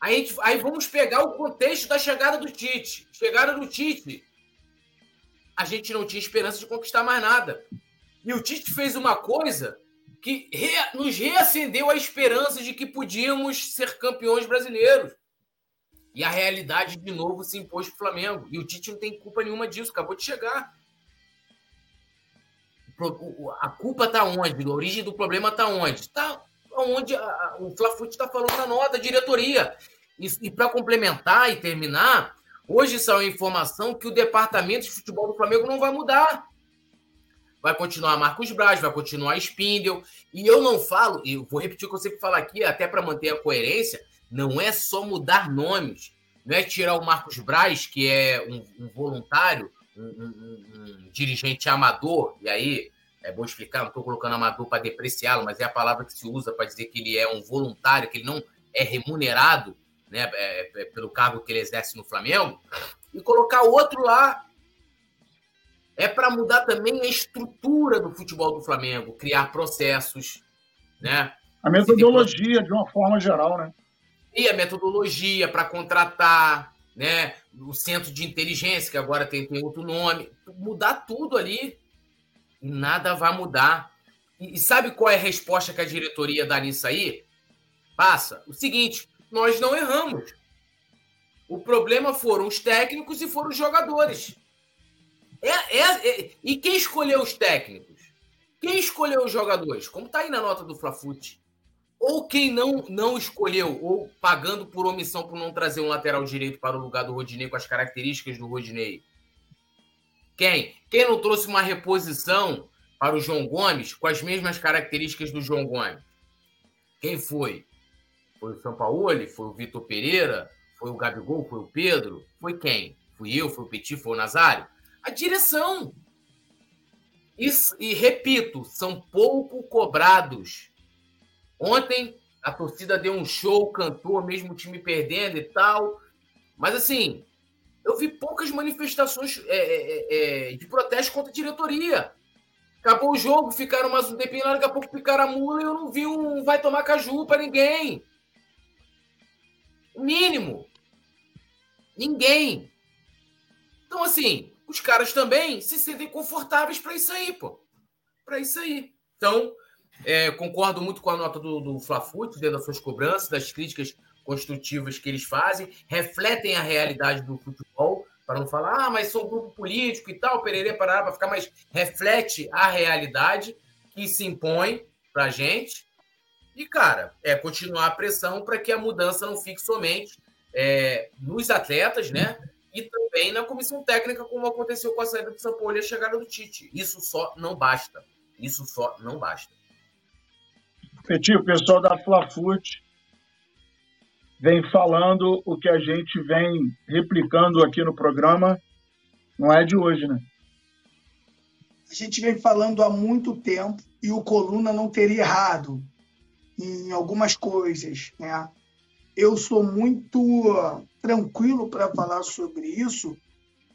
aí, aí vamos pegar o contexto da chegada do Tite. Chegada do Tite. A gente não tinha esperança de conquistar mais nada. E o Tite fez uma coisa que re, nos reacendeu a esperança de que podíamos ser campeões brasileiros. E a realidade de novo se impôs para o Flamengo. E o Tite não tem culpa nenhuma disso, acabou de chegar. A culpa está onde? A origem do problema está onde? Está onde a, o Flafute está falando na nota, a diretoria. E, e para complementar e terminar, hoje saiu a informação que o departamento de futebol do Flamengo não vai mudar vai continuar Marcos Braz, vai continuar Spindle. E eu não falo, e vou repetir o que eu sempre falo aqui, até para manter a coerência, não é só mudar nomes. Não é tirar o Marcos Braz, que é um, um voluntário, um, um, um, dirigente amador, e aí é bom explicar, não estou colocando amador para depreciá-lo, mas é a palavra que se usa para dizer que ele é um voluntário, que ele não é remunerado né, é, é, pelo cargo que ele exerce no Flamengo, e colocar outro lá é para mudar também a estrutura do futebol do Flamengo, criar processos, né? A metodologia, de uma forma geral, né? E a metodologia para contratar, né? O centro de inteligência, que agora tem, tem outro nome. Mudar tudo ali e nada vai mudar. E, e sabe qual é a resposta que a diretoria dá nisso aí? Passa. O seguinte, nós não erramos. O problema foram os técnicos e foram os jogadores. É, é, é, e quem escolheu os técnicos? Quem escolheu os jogadores? Como está aí na nota do Flafute. Ou quem não, não escolheu, ou pagando por omissão por não trazer um lateral direito para o lugar do Rodinei com as características do Rodinei? Quem? Quem não trouxe uma reposição para o João Gomes com as mesmas características do João Gomes? Quem foi? Foi o São Paulo? Foi o Vitor Pereira? Foi o Gabigol? Foi o Pedro? Foi quem? Fui eu? Foi o Petit? Foi o Nazário? a direção. E, e repito, são pouco cobrados. Ontem a torcida deu um show, cantou, mesmo o time perdendo e tal. Mas assim, eu vi poucas manifestações é, é, é, de protesto contra a diretoria. Acabou o jogo, ficaram mais um tempinho lá, daqui a pouco picaram a mula e eu não vi um vai tomar caju para ninguém. Mínimo. Ninguém. Então, assim, os caras também se sentem confortáveis para isso aí, pô. Para isso aí. Então, é, concordo muito com a nota do, do Flafute, dentro das suas cobranças, das críticas construtivas que eles fazem, refletem a realidade do para não falar, ah, mas sou um grupo político e tal, Pereira parar para ficar, mas reflete a realidade que se impõe para a gente. E, cara, é continuar a pressão para que a mudança não fique somente é, nos atletas, né? e também na comissão técnica, como aconteceu com a saída do Paulo e a chegada do Tite. Isso só não basta. Isso só não basta. Petit, o pessoal da Flafute vem falando o que a gente vem replicando aqui no programa, não é de hoje, né? A gente vem falando há muito tempo e o Coluna não teria errado em algumas coisas, né? eu sou muito tranquilo para falar sobre isso.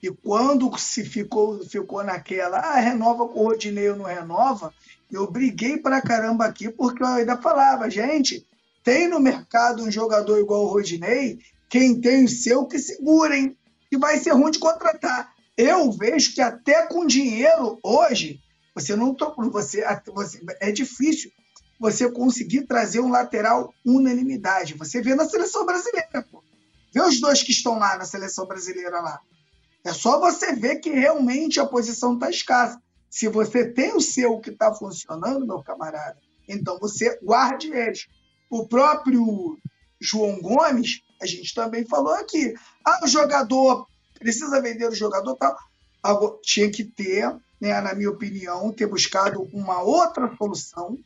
E quando se ficou, ficou naquela, ah, renova com o Rodinei ou não renova, eu briguei para caramba aqui, porque eu ainda falava, gente, tem no mercado um jogador igual o Rodinei, quem tem o seu que segurem, que vai ser ruim de contratar. Eu vejo que até com dinheiro hoje, você não você, você é difícil você conseguir trazer um lateral unanimidade. Você vê na seleção brasileira, pô. Vê os dois que estão lá na seleção brasileira lá. É só você ver que realmente a posição está escassa. Se você tem o seu que está funcionando, meu camarada, então você guarde eles. O próprio João Gomes, a gente também falou aqui. Ah, o jogador precisa vender o jogador tal. Tinha que ter, né, na minha opinião, ter buscado uma outra solução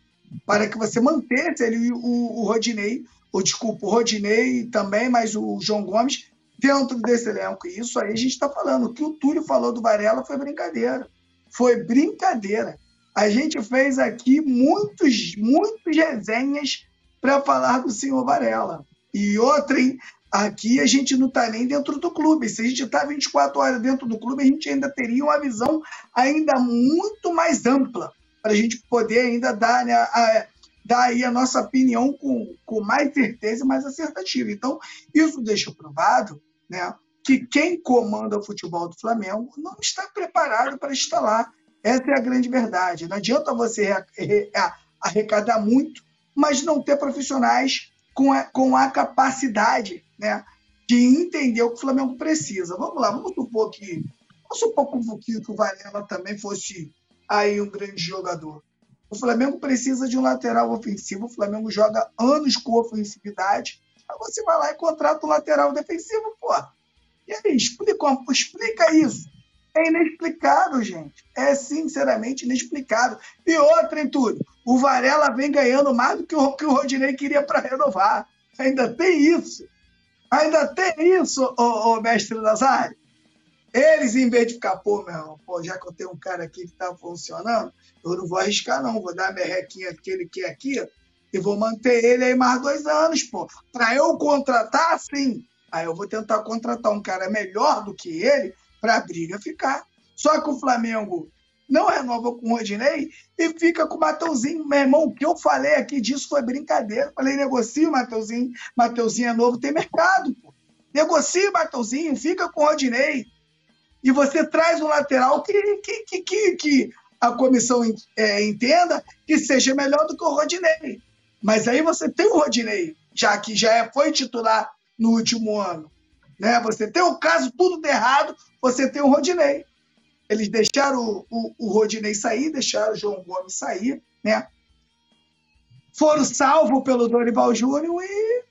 para que você mantesse ali o, o Rodinei, ou desculpa, o Rodinei também, mas o João Gomes dentro desse elenco. E isso aí a gente está falando. O que o Túlio falou do Varela foi brincadeira. Foi brincadeira. A gente fez aqui muitos, muitos resenhas para falar do senhor Varela. E outra, hein? Aqui a gente não está nem dentro do clube. Se a gente está 24 horas dentro do clube, a gente ainda teria uma visão ainda muito mais ampla para a gente poder ainda dar, né, a, dar aí a nossa opinião com, com mais certeza e mais assertativa. Então, isso deixa provado né, que quem comanda o futebol do Flamengo não está preparado para lá. Essa é a grande verdade. Não adianta você arrecadar muito, mas não ter profissionais com a, com a capacidade né, de entender o que o Flamengo precisa. Vamos lá, vamos supor que. Vamos supor que o Varela também fosse aí um grande jogador. O Flamengo precisa de um lateral ofensivo, o Flamengo joga anos com ofensividade. Aí você vai lá e contrata um lateral defensivo, pô. E aí, explica, explica isso. É inexplicável, gente. É sinceramente inexplicável. E outra, tudo, o Varela vem ganhando mais do que o que o Rodinei queria para renovar. Ainda tem isso. Ainda tem isso, ô, ô mestre Nazário. Eles, em vez de ficar, pô, meu, pô, já que eu tenho um cara aqui que tá funcionando, eu não vou arriscar, não. Vou dar minha requinha que ele quer aqui e vou manter ele aí mais dois anos, pô. Para eu contratar, sim. Aí eu vou tentar contratar um cara melhor do que ele para a briga ficar. Só que o Flamengo não renova com o Rodinei e fica com o Mateuzinho. Meu irmão, o que eu falei aqui disso foi brincadeira. Falei, negocia o Mateuzinho. Mateuzinho é novo, tem mercado. Pô. Negocia o Mateuzinho, fica com o Rodinei. E você traz um lateral que, que, que, que, que a comissão é, entenda que seja melhor do que o Rodinei. Mas aí você tem o Rodinei, já que já é, foi titular no último ano. Né? Você tem o caso tudo errado, você tem o Rodinei. Eles deixaram o, o, o Rodinei sair, deixaram o João Gomes sair, né? Foram salvos pelo Dorival Júnior e.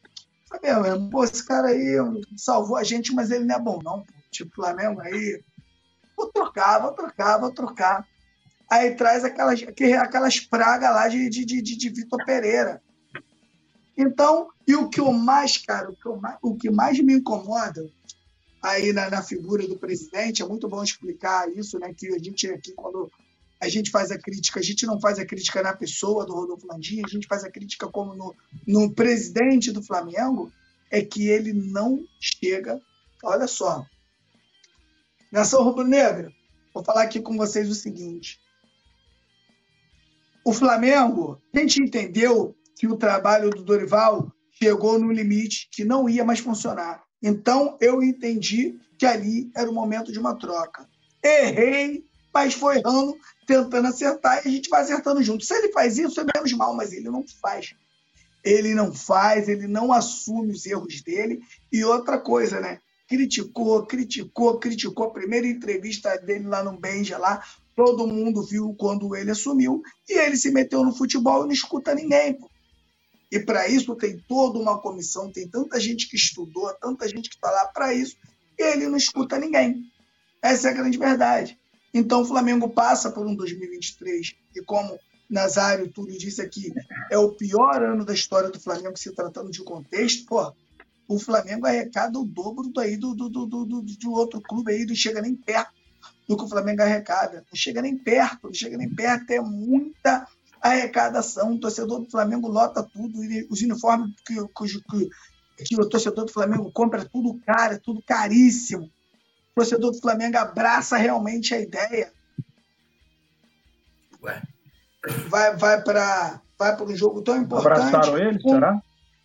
Sabe, pô, esse cara aí salvou a gente, mas ele não é bom, não. Tipo, Flamengo aí. Vou trocar, vou trocar, vou trocar. Aí traz aquelas, aquelas pragas lá de, de, de, de Vitor Pereira. Então, e o que eu mais, cara, o que, mais, o que mais me incomoda aí na, na, figura do presidente, é muito bom explicar isso, né? Que a gente aqui, quando a gente faz a crítica, a gente não faz a crítica na pessoa do Rodolfo Landim, a gente faz a crítica como no, no presidente do Flamengo, é que ele não chega. Olha só. Nação Rubro-Negra, vou falar aqui com vocês o seguinte. O Flamengo, a gente entendeu que o trabalho do Dorival chegou no limite que não ia mais funcionar. Então eu entendi que ali era o momento de uma troca. Errei, mas foi errando, tentando acertar e a gente vai acertando junto. Se ele faz isso, é menos mal, mas ele não faz. Ele não faz, ele não assume os erros dele. E outra coisa, né? Criticou, criticou, criticou. A primeira entrevista dele lá no Benja, lá, todo mundo viu quando ele assumiu. E ele se meteu no futebol e não escuta ninguém. Pô. E para isso tem toda uma comissão, tem tanta gente que estudou, tanta gente que está lá para isso, e ele não escuta ninguém. Essa é a grande verdade. Então o Flamengo passa por um 2023, e como Nazário Túlio disse aqui, é o pior ano da história do Flamengo se tratando de contexto, pô, o Flamengo arrecada o dobro do, aí do, do, do, do, do outro clube aí, não chega nem perto do que o Flamengo arrecada. Não chega nem perto, não chega nem perto, é muita arrecadação. O torcedor do Flamengo lota tudo, os uniformes que, que, que o torcedor do Flamengo compra é tudo caro, é tudo caríssimo. O torcedor do Flamengo abraça realmente a ideia. Ué. Vai, vai para vai um jogo tão importante. Abraçaram ele, com, será?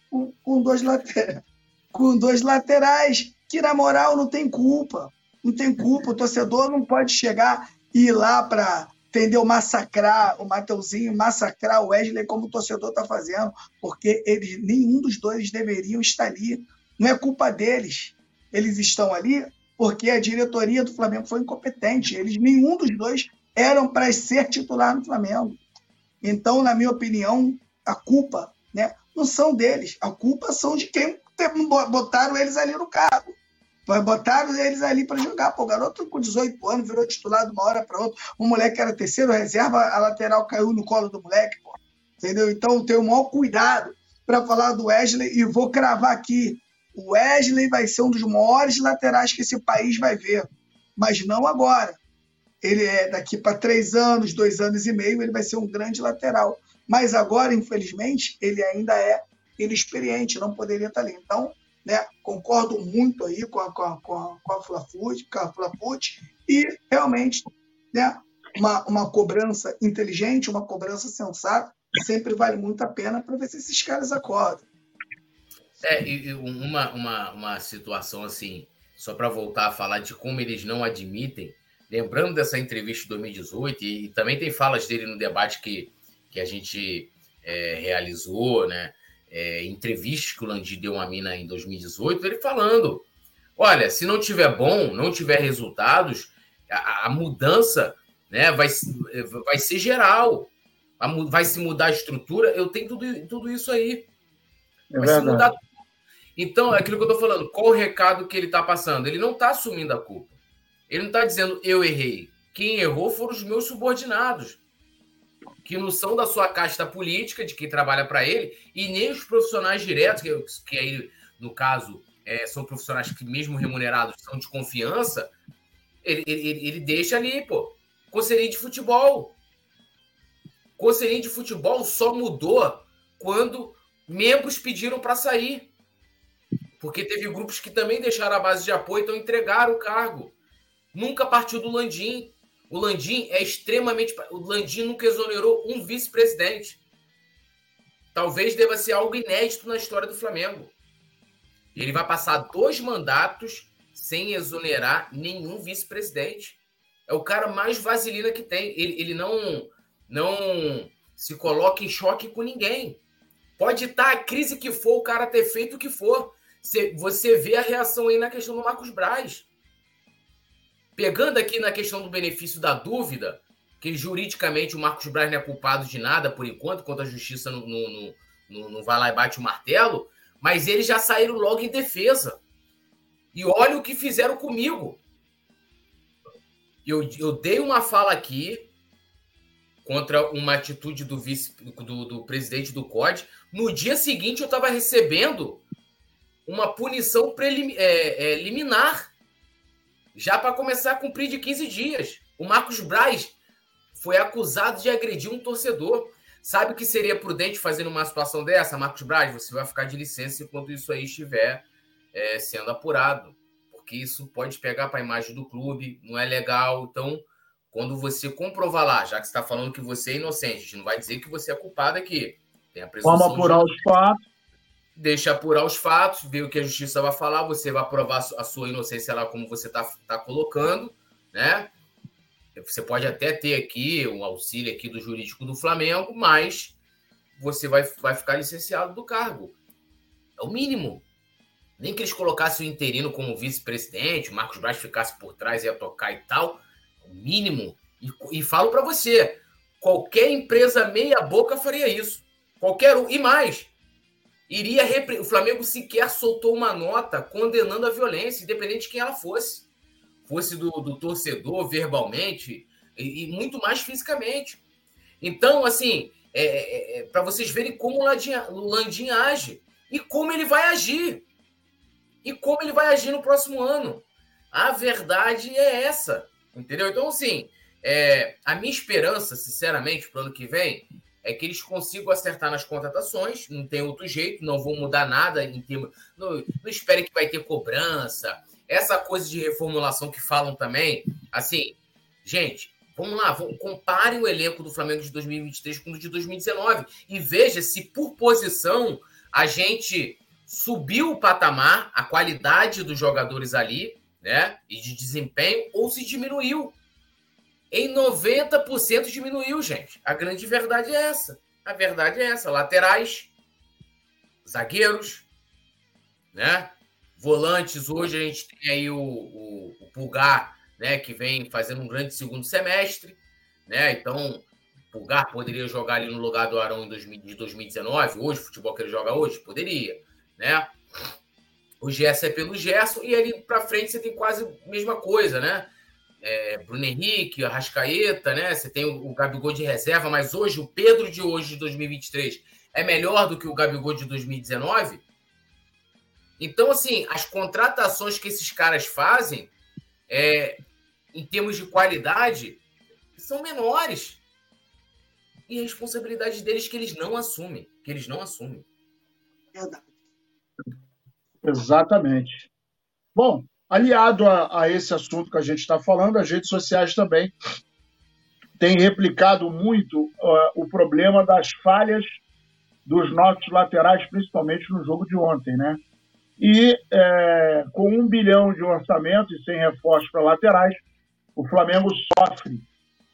Com, com, dois laterais, com dois laterais que, na moral, não tem culpa. Não tem culpa. O torcedor não pode chegar e ir lá para entendeu? Massacrar o Mateuzinho, massacrar o Wesley como o torcedor está fazendo, porque eles, nenhum dos dois deveriam estar ali. Não é culpa deles. Eles estão ali porque a diretoria do Flamengo foi incompetente. Eles, nenhum dos dois eram para ser titular no Flamengo. Então, na minha opinião, a culpa né, não são deles. A culpa são de quem botaram eles ali no cargo. Botaram eles ali para jogar. Pô, o garoto com 18 anos virou titular de uma hora para outra. Um moleque era terceiro reserva, a lateral caiu no colo do moleque. Pô. Entendeu? Então eu tenho o maior cuidado para falar do Wesley e vou cravar aqui. O Wesley vai ser um dos maiores laterais que esse país vai ver, mas não agora. Ele é daqui para três anos, dois anos e meio, ele vai ser um grande lateral. Mas agora, infelizmente, ele ainda é inexperiente, não poderia estar ali. Então, né, concordo muito aí com a, com a, com a, com a com a e realmente né, uma, uma cobrança inteligente, uma cobrança sensata, sempre vale muito a pena para ver se esses caras acordam. É, e uma, uma, uma situação assim, só para voltar a falar de como eles não admitem, lembrando dessa entrevista de 2018, e, e também tem falas dele no debate que, que a gente é, realizou, né? É, entrevistas que o Landi deu uma mina em 2018, ele falando: olha, se não tiver bom, não tiver resultados, a, a mudança né, vai, vai ser geral. Vai se mudar a estrutura, eu tenho tudo, tudo isso aí. É vai se mudar então, é aquilo que eu estou falando, qual o recado que ele está passando? Ele não está assumindo a culpa. Ele não está dizendo eu errei. Quem errou foram os meus subordinados, que não são da sua casta política, de quem trabalha para ele, e nem os profissionais diretos, que, que aí, no caso, é, são profissionais que, mesmo remunerados, são de confiança. Ele, ele, ele deixa ali, pô. Conselheiro de futebol. Conselheiro de futebol só mudou quando membros pediram para sair. Porque teve grupos que também deixaram a base de apoio, então entregaram o cargo. Nunca partiu do Landim. O Landim é extremamente. O Landim nunca exonerou um vice-presidente. Talvez deva ser algo inédito na história do Flamengo. Ele vai passar dois mandatos sem exonerar nenhum vice-presidente. É o cara mais vaselina que tem. Ele, ele não, não se coloca em choque com ninguém. Pode estar a crise que for, o cara ter feito o que for. Você vê a reação aí na questão do Marcos Braz. Pegando aqui na questão do benefício da dúvida, que juridicamente o Marcos Braz não é culpado de nada por enquanto, enquanto a justiça não, não, não, não vai lá e bate o martelo, mas eles já saíram logo em defesa. E olha o que fizeram comigo. Eu, eu dei uma fala aqui contra uma atitude do vice do, do presidente do COD. No dia seguinte, eu estava recebendo uma punição é, é, liminar, já para começar a cumprir de 15 dias. O Marcos Braz foi acusado de agredir um torcedor. Sabe o que seria prudente fazer numa situação dessa, Marcos Braz? Você vai ficar de licença enquanto isso aí estiver é, sendo apurado, porque isso pode pegar para a imagem do clube, não é legal. Então, quando você comprovar lá, já que está falando que você é inocente, a gente não vai dizer que você é culpado aqui. Tem a Vamos apurar de... os fatos deixa apurar os fatos, ver o que a justiça vai falar, você vai provar a sua inocência lá como você está tá colocando, né? Você pode até ter aqui um auxílio aqui do jurídico do Flamengo, mas você vai, vai ficar licenciado do cargo. É o mínimo. Nem que eles colocassem o interino como vice-presidente, o Marcos Braz ficasse por trás e ia tocar e tal. É o mínimo. E, e falo para você, qualquer empresa meia boca faria isso. Qualquer um. E mais, iria repre... o Flamengo sequer soltou uma nota condenando a violência, independente de quem ela fosse. Fosse do, do torcedor verbalmente e, e, muito mais fisicamente. Então, assim, é, é, é para vocês verem como o Landim age e como ele vai agir. E como ele vai agir no próximo ano. A verdade é essa, entendeu? Então, assim, é, a minha esperança, sinceramente, para o ano que vem, é que eles consigam acertar nas contratações, não tem outro jeito, não vão mudar nada em termos. Não, não espere que vai ter cobrança. Essa coisa de reformulação que falam também, assim, gente, vamos lá, vamos, comparem o elenco do Flamengo de 2023 com o de 2019 e veja se por posição a gente subiu o patamar, a qualidade dos jogadores ali, né, e de desempenho, ou se diminuiu em 90% diminuiu, gente. A grande verdade é essa. A verdade é essa. Laterais, zagueiros, né? Volantes, hoje a gente tem aí o, o, o Pulgar, né? Que vem fazendo um grande segundo semestre, né? Então, Pulgar poderia jogar ali no lugar do Arão em 2000, de 2019. Hoje, o futebol que ele joga hoje, poderia, né? O Gerson é pelo Gerson e ali para frente você tem quase a mesma coisa, né? É, Bruno Henrique, Arrascaeta, né? Você tem o, o Gabigol de reserva, mas hoje o Pedro de hoje, de 2023, é melhor do que o Gabigol de 2019? Então, assim, as contratações que esses caras fazem, é, em termos de qualidade, são menores. E a responsabilidade deles que eles não assumem. Que eles não assumem. Verdade. Exatamente. Bom, aliado a, a esse assunto que a gente está falando, as redes sociais também têm replicado muito uh, o problema das falhas dos nossos laterais, principalmente no jogo de ontem, né? E é, com um bilhão de orçamento e sem reforços para laterais, o Flamengo sofre.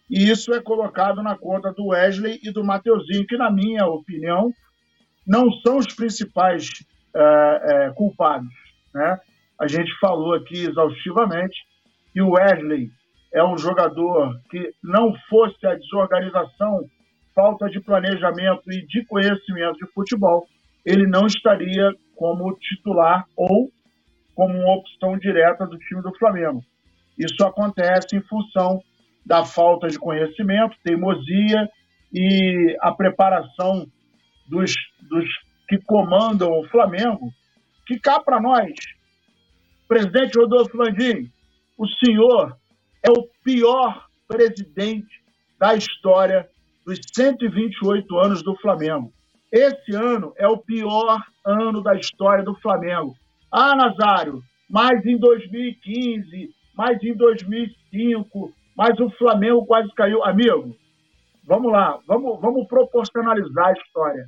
E isso é colocado na conta do Wesley e do Mateuzinho, que, na minha opinião, não são os principais é, é, culpados. Né? A gente falou aqui exaustivamente que o Wesley é um jogador que não fosse a desorganização, falta de planejamento e de conhecimento de futebol, ele não estaria como titular ou como uma opção direta do time do Flamengo. Isso acontece em função da falta de conhecimento, teimosia e a preparação dos, dos que comandam o Flamengo, que cá para nós, presidente Rodolfo Landim, o senhor é o pior presidente da história dos 128 anos do Flamengo. Esse ano é o pior ano da história do Flamengo. Ah, Nazário, mas em 2015, mas em 2005, mas o Flamengo quase caiu. Amigo, vamos lá, vamos, vamos proporcionalizar a história.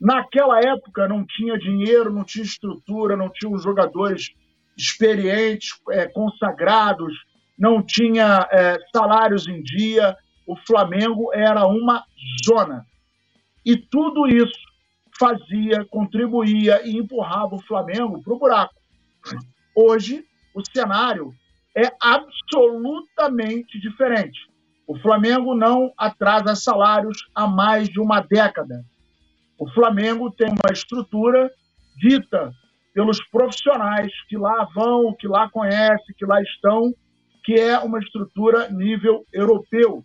Naquela época não tinha dinheiro, não tinha estrutura, não tinha os jogadores experientes, é, consagrados, não tinha é, salários em dia. O Flamengo era uma zona. E tudo isso fazia, contribuía e empurrava o Flamengo para o buraco. Hoje, o cenário é absolutamente diferente. O Flamengo não atrasa salários há mais de uma década. O Flamengo tem uma estrutura dita pelos profissionais que lá vão, que lá conhecem, que lá estão, que é uma estrutura nível europeu.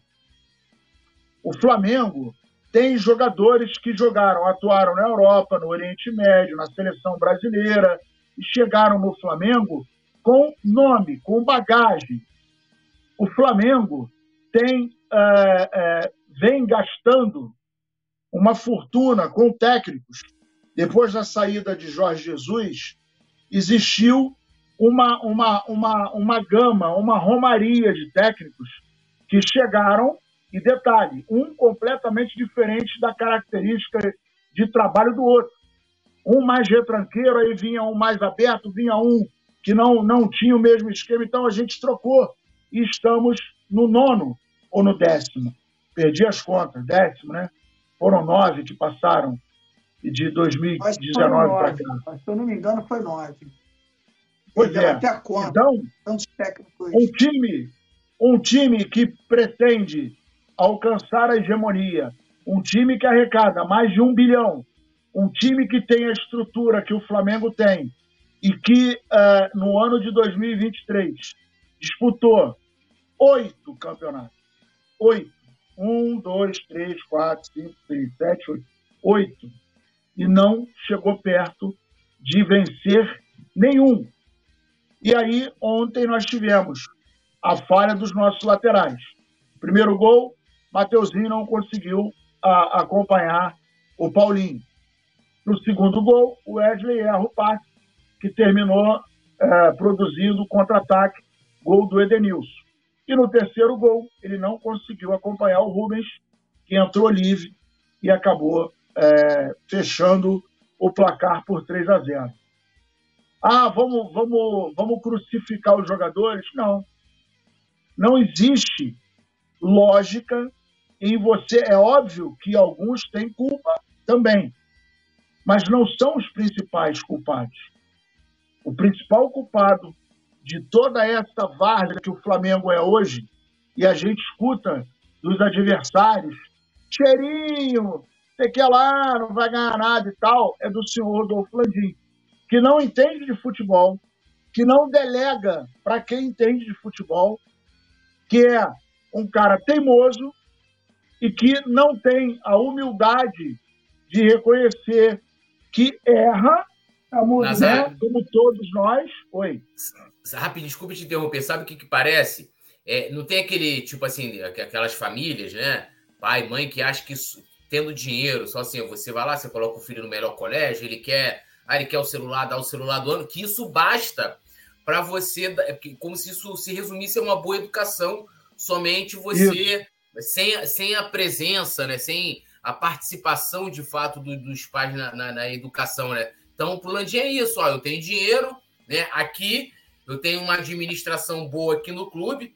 O Flamengo tem jogadores que jogaram, atuaram na Europa, no Oriente Médio, na seleção brasileira e chegaram no Flamengo com nome, com bagagem. O Flamengo tem é, é, vem gastando uma fortuna com técnicos. Depois da saída de Jorge Jesus, existiu uma, uma, uma, uma gama, uma romaria de técnicos que chegaram e detalhe, um completamente diferente da característica de trabalho do outro. Um mais retranqueiro, aí vinha um mais aberto, vinha um que não, não tinha o mesmo esquema, então a gente trocou e estamos no nono ou no décimo. Perdi as contas, décimo, né? Foram nove que passaram de 2019 para cá. Se eu não me engano, foi nove. Pois é. Até a conta. Então, um time, um time que pretende alcançar a hegemonia. Um time que arrecada mais de um bilhão, um time que tem a estrutura que o Flamengo tem e que uh, no ano de 2023 disputou oito campeonatos. Oito. Um, dois, três, quatro, cinco, seis, sete, oito. Oito. E não chegou perto de vencer nenhum. E aí, ontem nós tivemos a falha dos nossos laterais. Primeiro gol, Mateuzinho não conseguiu a, acompanhar o Paulinho. No segundo gol, o Wesley erra o passe, que terminou é, produzindo contra-ataque, gol do Edenilson. E no terceiro gol, ele não conseguiu acompanhar o Rubens, que entrou livre e acabou é, fechando o placar por 3 a 0. Ah, vamos, vamos, vamos crucificar os jogadores? Não. Não existe lógica em você. É óbvio que alguns têm culpa também, mas não são os principais culpados. O principal culpado de toda essa várzea que o Flamengo é hoje, e a gente escuta dos adversários, cheirinho, você quer lá, não vai ganhar nada e tal, é do senhor Rodolfo Landim, que não entende de futebol, que não delega para quem entende de futebol, que é um cara teimoso e que não tem a humildade de reconhecer que erra, né? como todos nós. Oi. Rapidinho, desculpa te interromper. Sabe o que, que parece? É, não tem aquele, tipo assim, aquelas famílias, né? Pai, mãe, que acha que tendo dinheiro, só assim, você vai lá, você coloca o filho no melhor colégio, ele quer, ah, ele quer o celular, dá o celular do ano, que isso basta para você, é como se isso se resumisse a uma boa educação, somente você, sem, sem a presença, né? Sem a participação de fato do, dos pais na, na, na, educação, né? Então, o Landim é isso, ó, eu tenho dinheiro, né? Aqui, eu tenho uma administração boa aqui no clube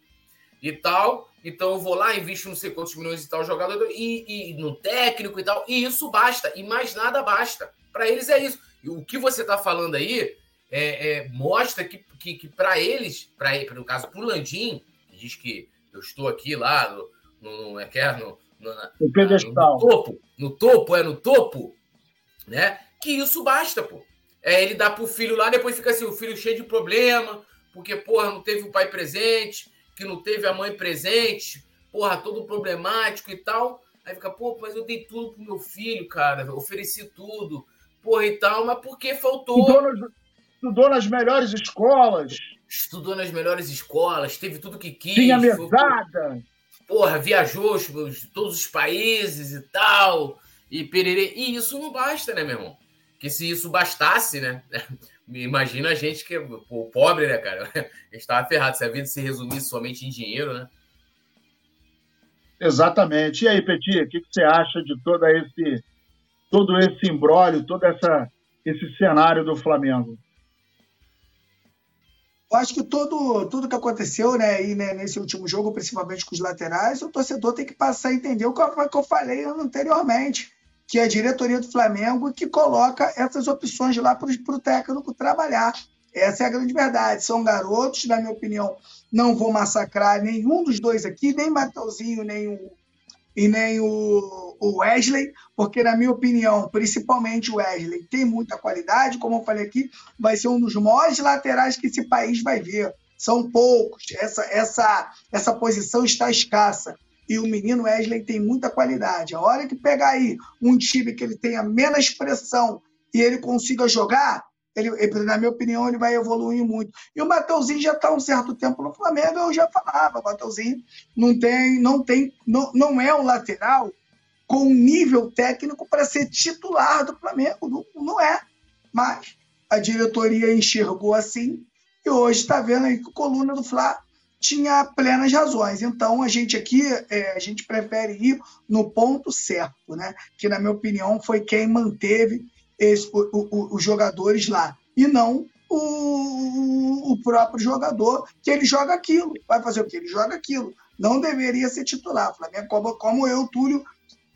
e tal, então eu vou lá, invisto não sei quantos milhões e tal jogador e, e no técnico e tal, e isso basta, e mais nada basta. Para eles é isso. E o que você está falando aí é, é, mostra que, que, que para eles, para no caso para o Landim, que diz que eu estou aqui lá no, no, no, é é, no, no, no, no topo, no topo, é no topo, né? Que isso basta, pô. É, ele dá pro filho lá, depois fica assim, o filho cheio de problema, porque, porra, não teve o pai presente, que não teve a mãe presente, porra, todo problemático e tal. Aí fica, pô, mas eu dei tudo pro meu filho, cara, ofereci tudo, porra e tal, mas porque faltou. Estudou nas, estudou nas melhores escolas. Estudou nas melhores escolas, teve tudo que quis. Tinha mesada. Foi, porra, viajou todos os países e tal, e pererê. E isso não basta, né, meu irmão? Que se isso bastasse, né? Imagina a gente que é o pobre, né, cara? A gente tava ferrado se a vida se resumisse somente em dinheiro, né? Exatamente. E aí, Petit, o que, você acha de todo esse todo esse embrólio, todo essa, esse cenário do Flamengo? Eu acho que todo, tudo que aconteceu né, aí, né, nesse último jogo, principalmente com os laterais, o torcedor tem que passar a entender o que eu falei anteriormente que é a diretoria do Flamengo que coloca essas opções lá para o técnico trabalhar. Essa é a grande verdade. São garotos, na minha opinião, não vou massacrar nenhum dos dois aqui, nem Mateuzinho, nem o, e nem o, o Wesley, porque, na minha opinião, principalmente o Wesley, tem muita qualidade. Como eu falei aqui, vai ser um dos maiores laterais que esse país vai ver. São poucos. Essa, essa, essa posição está escassa e o menino Wesley tem muita qualidade. A hora que pegar aí um time que ele tenha menos pressão e ele consiga jogar, ele, na minha opinião, ele vai evoluir muito. E o Mateuzinho já está um certo tempo no Flamengo, eu já falava, o não tem, não tem, não, não é um lateral com nível técnico para ser titular do Flamengo, não, não é. Mas a diretoria enxergou assim e hoje está vendo aí que a coluna do Flá tinha plenas razões. Então, a gente aqui, é, a gente prefere ir no ponto certo, né? que, na minha opinião, foi quem manteve esse, o, o, os jogadores lá, e não o, o, próprio jogador, que ele joga aquilo. Vai fazer o quê? Ele joga aquilo. Não deveria ser titular. Flamengo, como, como eu, Túlio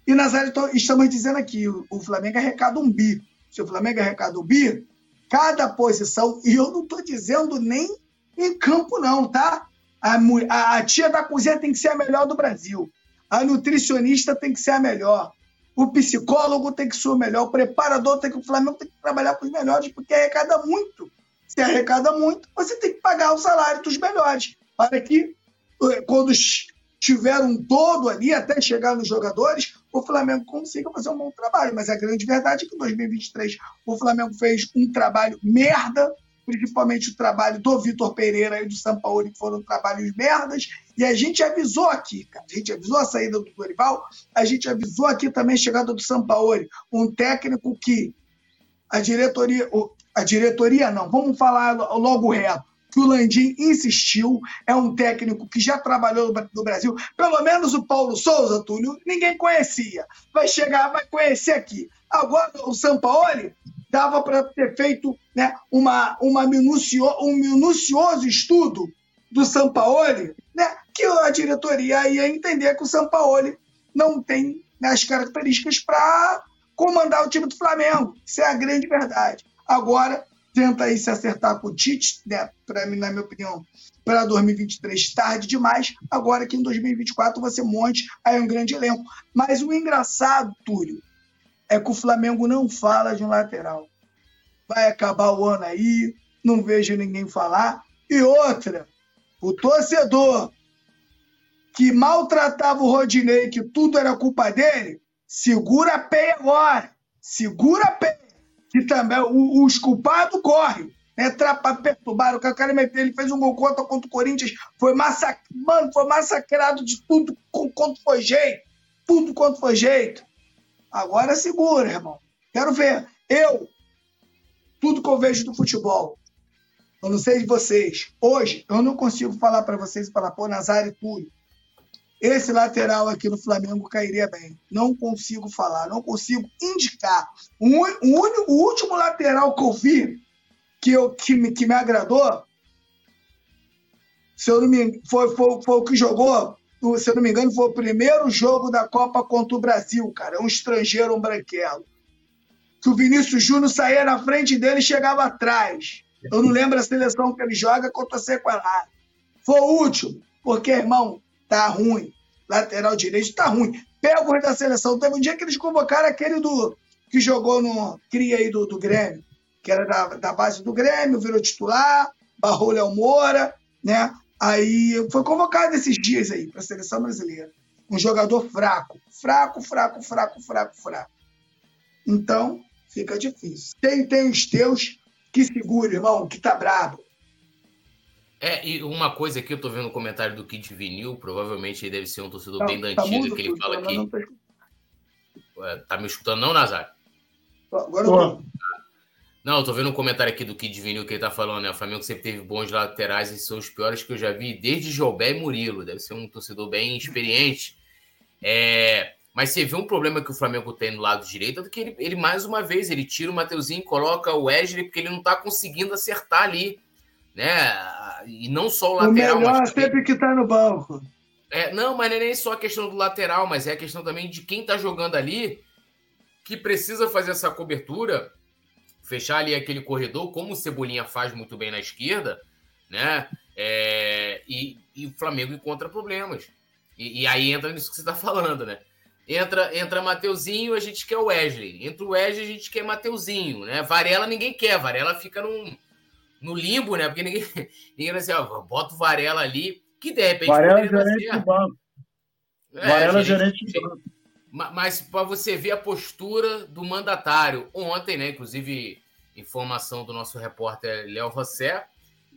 e Nazário estamos dizendo aqui, o Flamengo arrecada um bi. Se o Flamengo arrecada um bi, cada posição, e eu não estou dizendo nem em campo, não, tá? A, a, a tia da cozinha tem que ser a melhor do Brasil. A nutricionista tem que ser a melhor. O psicólogo tem que ser o melhor. O preparador tem que. O Flamengo tem que trabalhar com os melhores, porque arrecada muito. Se arrecada muito, você tem que pagar o salário dos melhores. Para que, eh, quando tiver um todo ali, até chegar nos jogadores, o Flamengo consiga fazer um bom trabalho. Mas a grande verdade é que em 2023 o Flamengo fez um trabalho merda principalmente o trabalho do Vitor Pereira e do Sampaoli, que foram trabalhos merdas, e a gente avisou aqui, cara, a gente avisou a saída do Dorival, a gente avisou aqui também a chegada do Sampaoli, um técnico que a diretoria, a diretoria não, vamos falar logo reto, que o Landim insistiu, é um técnico que já trabalhou no Brasil, pelo menos o Paulo Souza, Túlio, ninguém conhecia, vai chegar, vai conhecer aqui. Agora o Sampaoli dava para ter feito né, uma, uma minucio, um minucioso estudo do Sampaoli, né, que a diretoria ia entender que o Sampaoli não tem né, as características para comandar o time do Flamengo. Isso é a grande verdade. Agora, tenta aí se acertar com o Tite, né, para mim, na minha opinião, para 2023 tarde demais. Agora que em 2024 você monte aí um grande elenco. Mas o engraçado, Túlio, é que o Flamengo não fala de um lateral. Vai acabar o ano aí, não vejo ninguém falar. E outra, o torcedor que maltratava o Rodinei, que tudo era culpa dele, segura a pé agora. Segura a pé. Que também o, os culpados correm. Né, para perturbar, o cara meteu, ele fez um gol contra, contra o Corinthians, foi massacrado, mano, foi massacrado de tudo quanto foi jeito, tudo quanto foi jeito. Agora segura, irmão. Quero ver. Eu, tudo que eu vejo do futebol, eu não sei de vocês, hoje eu não consigo falar para vocês falar, pô, Nazário Túlio, esse lateral aqui no Flamengo cairia bem. Não consigo falar, não consigo indicar. O, o, o último lateral que eu vi que, eu, que, me, que me agradou, se eu não me foi, foi, foi o que jogou, se eu não me engano, foi o primeiro jogo da Copa contra o Brasil, cara. Um estrangeiro, um branquelo. Que o Vinícius Júnior saía na frente dele e chegava atrás. Eu não lembro a seleção que ele joga contra a Sequelá. Foi o último, porque, irmão, tá ruim. Lateral direito tá ruim. Pega o da seleção. Teve um dia que eles convocaram aquele do que jogou no cria aí do, do Grêmio, que era da, da base do Grêmio, virou titular, barrou Léo Moura, né? Aí foi convocado esses dias aí para a seleção brasileira. Um jogador fraco, fraco, fraco, fraco, fraco, fraco. Então, fica difícil. Tem, tem os teus que segura, irmão, que tá brabo. É, e uma coisa aqui, eu tô vendo o um comentário do Kid Vinil, provavelmente ele deve ser um torcedor tá, bem da tá antiga, que ele fala aqui. Não tá me escutando, não, Nazário? Agora eu tô. Não, eu tô vendo um comentário aqui do Kid Vinil que ele tá falando, né? O Flamengo sempre teve bons laterais e são os piores que eu já vi desde Jobé e Murilo. Deve ser um torcedor bem experiente. É, mas você vê um problema que o Flamengo tem no lado direito, é que ele, ele mais uma vez, ele tira o Mateuzinho, coloca o Wesley, porque ele não tá conseguindo acertar ali né? E não só o lateral. O melhor mas também... sempre que tá no banco. É, não, mas não é nem só a questão do lateral, mas é a questão também de quem tá jogando ali que precisa fazer essa cobertura, fechar ali aquele corredor, como o Cebolinha faz muito bem na esquerda, né? É, e, e, o Flamengo encontra problemas. E, e, aí entra nisso que você tá falando, né? Entra, entra Mateuzinho, a gente quer o Wesley. Entra o Wesley, a gente quer Mateuzinho, né? Varela ninguém quer, Varela fica num no limbo, né? Porque ninguém, ninguém vai dizer, ó, bota o Varela ali, que de repente. Varela gerente ser... do banco. É, Varela gerente, gerente do banco. Mas para você ver a postura do mandatário. Ontem, né? Inclusive, informação do nosso repórter Léo Rossé,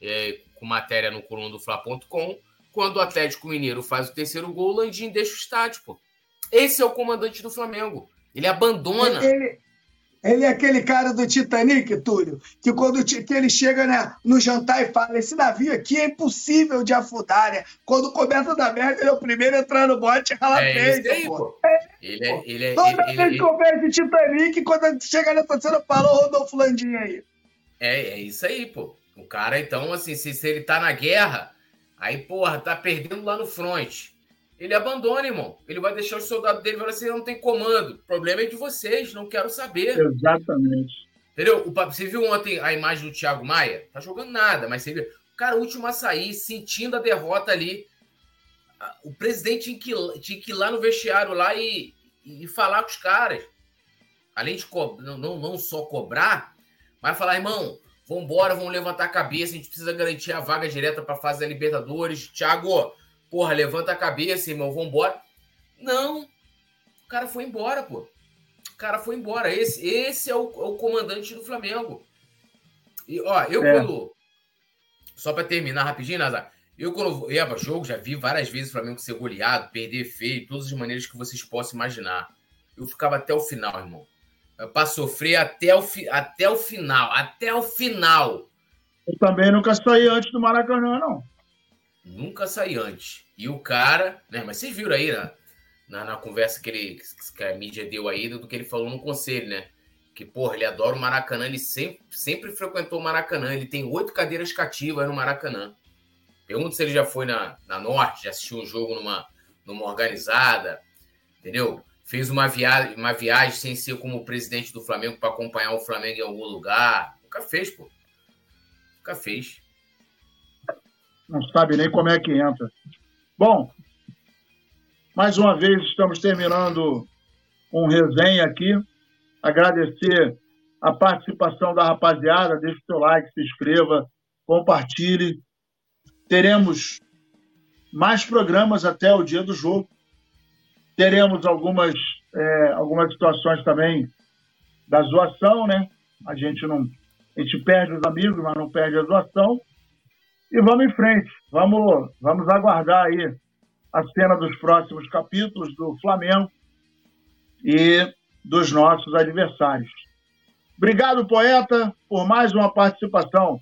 é, com matéria no coluna do Fla.com. Quando o Atlético Mineiro faz o terceiro gol, o Landim deixa o estádio, pô. Esse é o comandante do Flamengo. Ele abandona. Ele, ele é aquele cara do Titanic, Túlio, que quando que ele chega né, no jantar e fala: esse navio aqui é impossível de afundar, né? Quando começa da merda, ele é o primeiro a entrar no bote e ralar é peito, aí, pô. É, ele é, ele é, Toda ele, vez ele, que eu vejo Titanic, quando chega nessa cena, fala o Rodolfo Landim aí. É, é isso aí, pô. O cara, então, assim, se, se ele tá na guerra, aí, porra, tá perdendo lá no front ele abandona, irmão. Ele vai deixar os soldados dele e falar assim: não tem comando. O problema é de vocês, não quero saber. Exatamente. Entendeu? O, você viu ontem a imagem do Thiago Maia? Tá jogando nada, mas você viu. O cara, último a sair, sentindo a derrota ali. O presidente tinha que, tinha que ir lá no vestiário lá e, e falar com os caras. Além de não, não, não só cobrar, mas falar, irmão, vambora, vamos levantar a cabeça, a gente precisa garantir a vaga direta para a fase da Libertadores. Thiago, Porra, levanta a cabeça, irmão, vambora. Não. O cara foi embora, pô. O cara foi embora. Esse, esse é, o, é o comandante do Flamengo. E, ó, eu é. quando. Só para terminar rapidinho, Nazar. Eu, quando ia para jogo, já vi várias vezes o Flamengo ser goleado, perder feio, todas as maneiras que vocês possam imaginar. Eu ficava até o final, irmão. Para sofrer até o, fi, até o final. Até o final. Eu também nunca saí antes do Maracanã, não. Nunca saí antes. E o cara, né? Mas vocês viram aí na, na, na, conversa que, ele, que a mídia deu aí do que ele falou no conselho, né? Que, porra, ele adora o Maracanã, ele sempre, sempre frequentou o Maracanã. Ele tem oito cadeiras cativas no Maracanã. Pergunto se ele já foi na, na Norte, já assistiu um jogo numa, numa organizada, entendeu? Fez uma viagem, uma viagem sem ser como presidente do Flamengo para acompanhar o Flamengo em algum lugar. Nunca fez, pô. Nunca fez não sabe nem como é que entra. Bom, mais uma vez estamos terminando um resenha aqui. Agradecer a participação da rapaziada. Deixe o seu like, se inscreva, compartilhe. Teremos mais programas até o dia do jogo. Teremos algumas, é, algumas situações também da zoação, né? A gente não. A gente perde os amigos, mas não perde a zoação. E vamos em frente. Vamos, vamos aguardar aí a cena dos próximos capítulos do Flamengo e dos nossos adversários. Obrigado, poeta, por mais uma participação.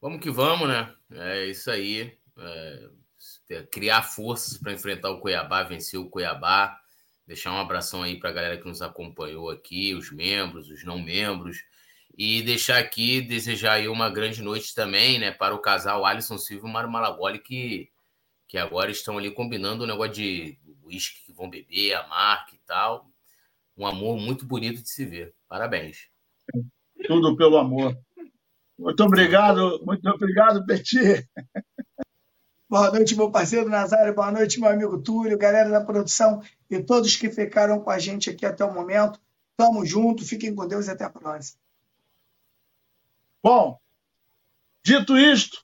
Vamos que vamos, né? É isso aí. É, criar forças para enfrentar o Cuiabá, vencer o Cuiabá. Deixar um abração aí para a galera que nos acompanhou aqui, os membros, os não membros. E deixar aqui, desejar aí uma grande noite também, né, para o casal Alisson Silva e Mário Malagoli, que, que agora estão ali combinando o negócio de uísque que vão beber, a marca e tal. Um amor muito bonito de se ver. Parabéns. Tudo pelo amor. Muito obrigado, muito obrigado, Petit. Boa noite, meu parceiro Nazário. Boa noite, meu amigo Túlio, galera da produção e todos que ficaram com a gente aqui até o momento. Tamo junto, fiquem com Deus e até a próxima. Bom, dito isto,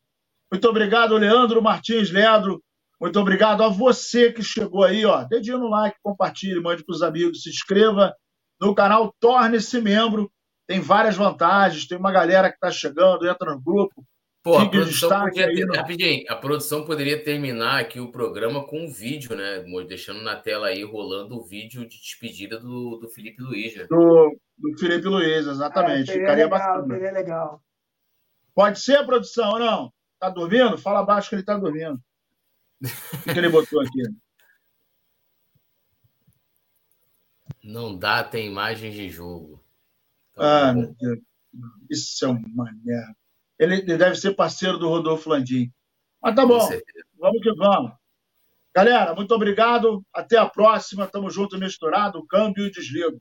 muito obrigado, Leandro Martins Leandro. Muito obrigado a você que chegou aí, ó. Dedinho no like, compartilhe, mande para os amigos, se inscreva no canal, torne-se membro. Tem várias vantagens, tem uma galera que está chegando, entra no grupo. Pô, a produção, podia ter, no... rapidinho, a produção poderia terminar aqui o programa com um vídeo, né? Deixando na tela aí, rolando o vídeo de despedida do, do Felipe Luiz. Né? Do, do Felipe Luiz, exatamente. É, Ficaria legal, bacana. Seria legal. Pode ser, produção, ou não? Tá dormindo? Fala abaixo que ele tá dormindo. O que, ele botou aqui? Não dá, tem imagens de jogo. Tá ah, meu Deus. Isso é uma merda. Ele, ele deve ser parceiro do Rodolfo Landim. Mas tá bom. Vamos que vamos. Galera, muito obrigado. Até a próxima. Tamo junto misturado. Câmbio e desligo.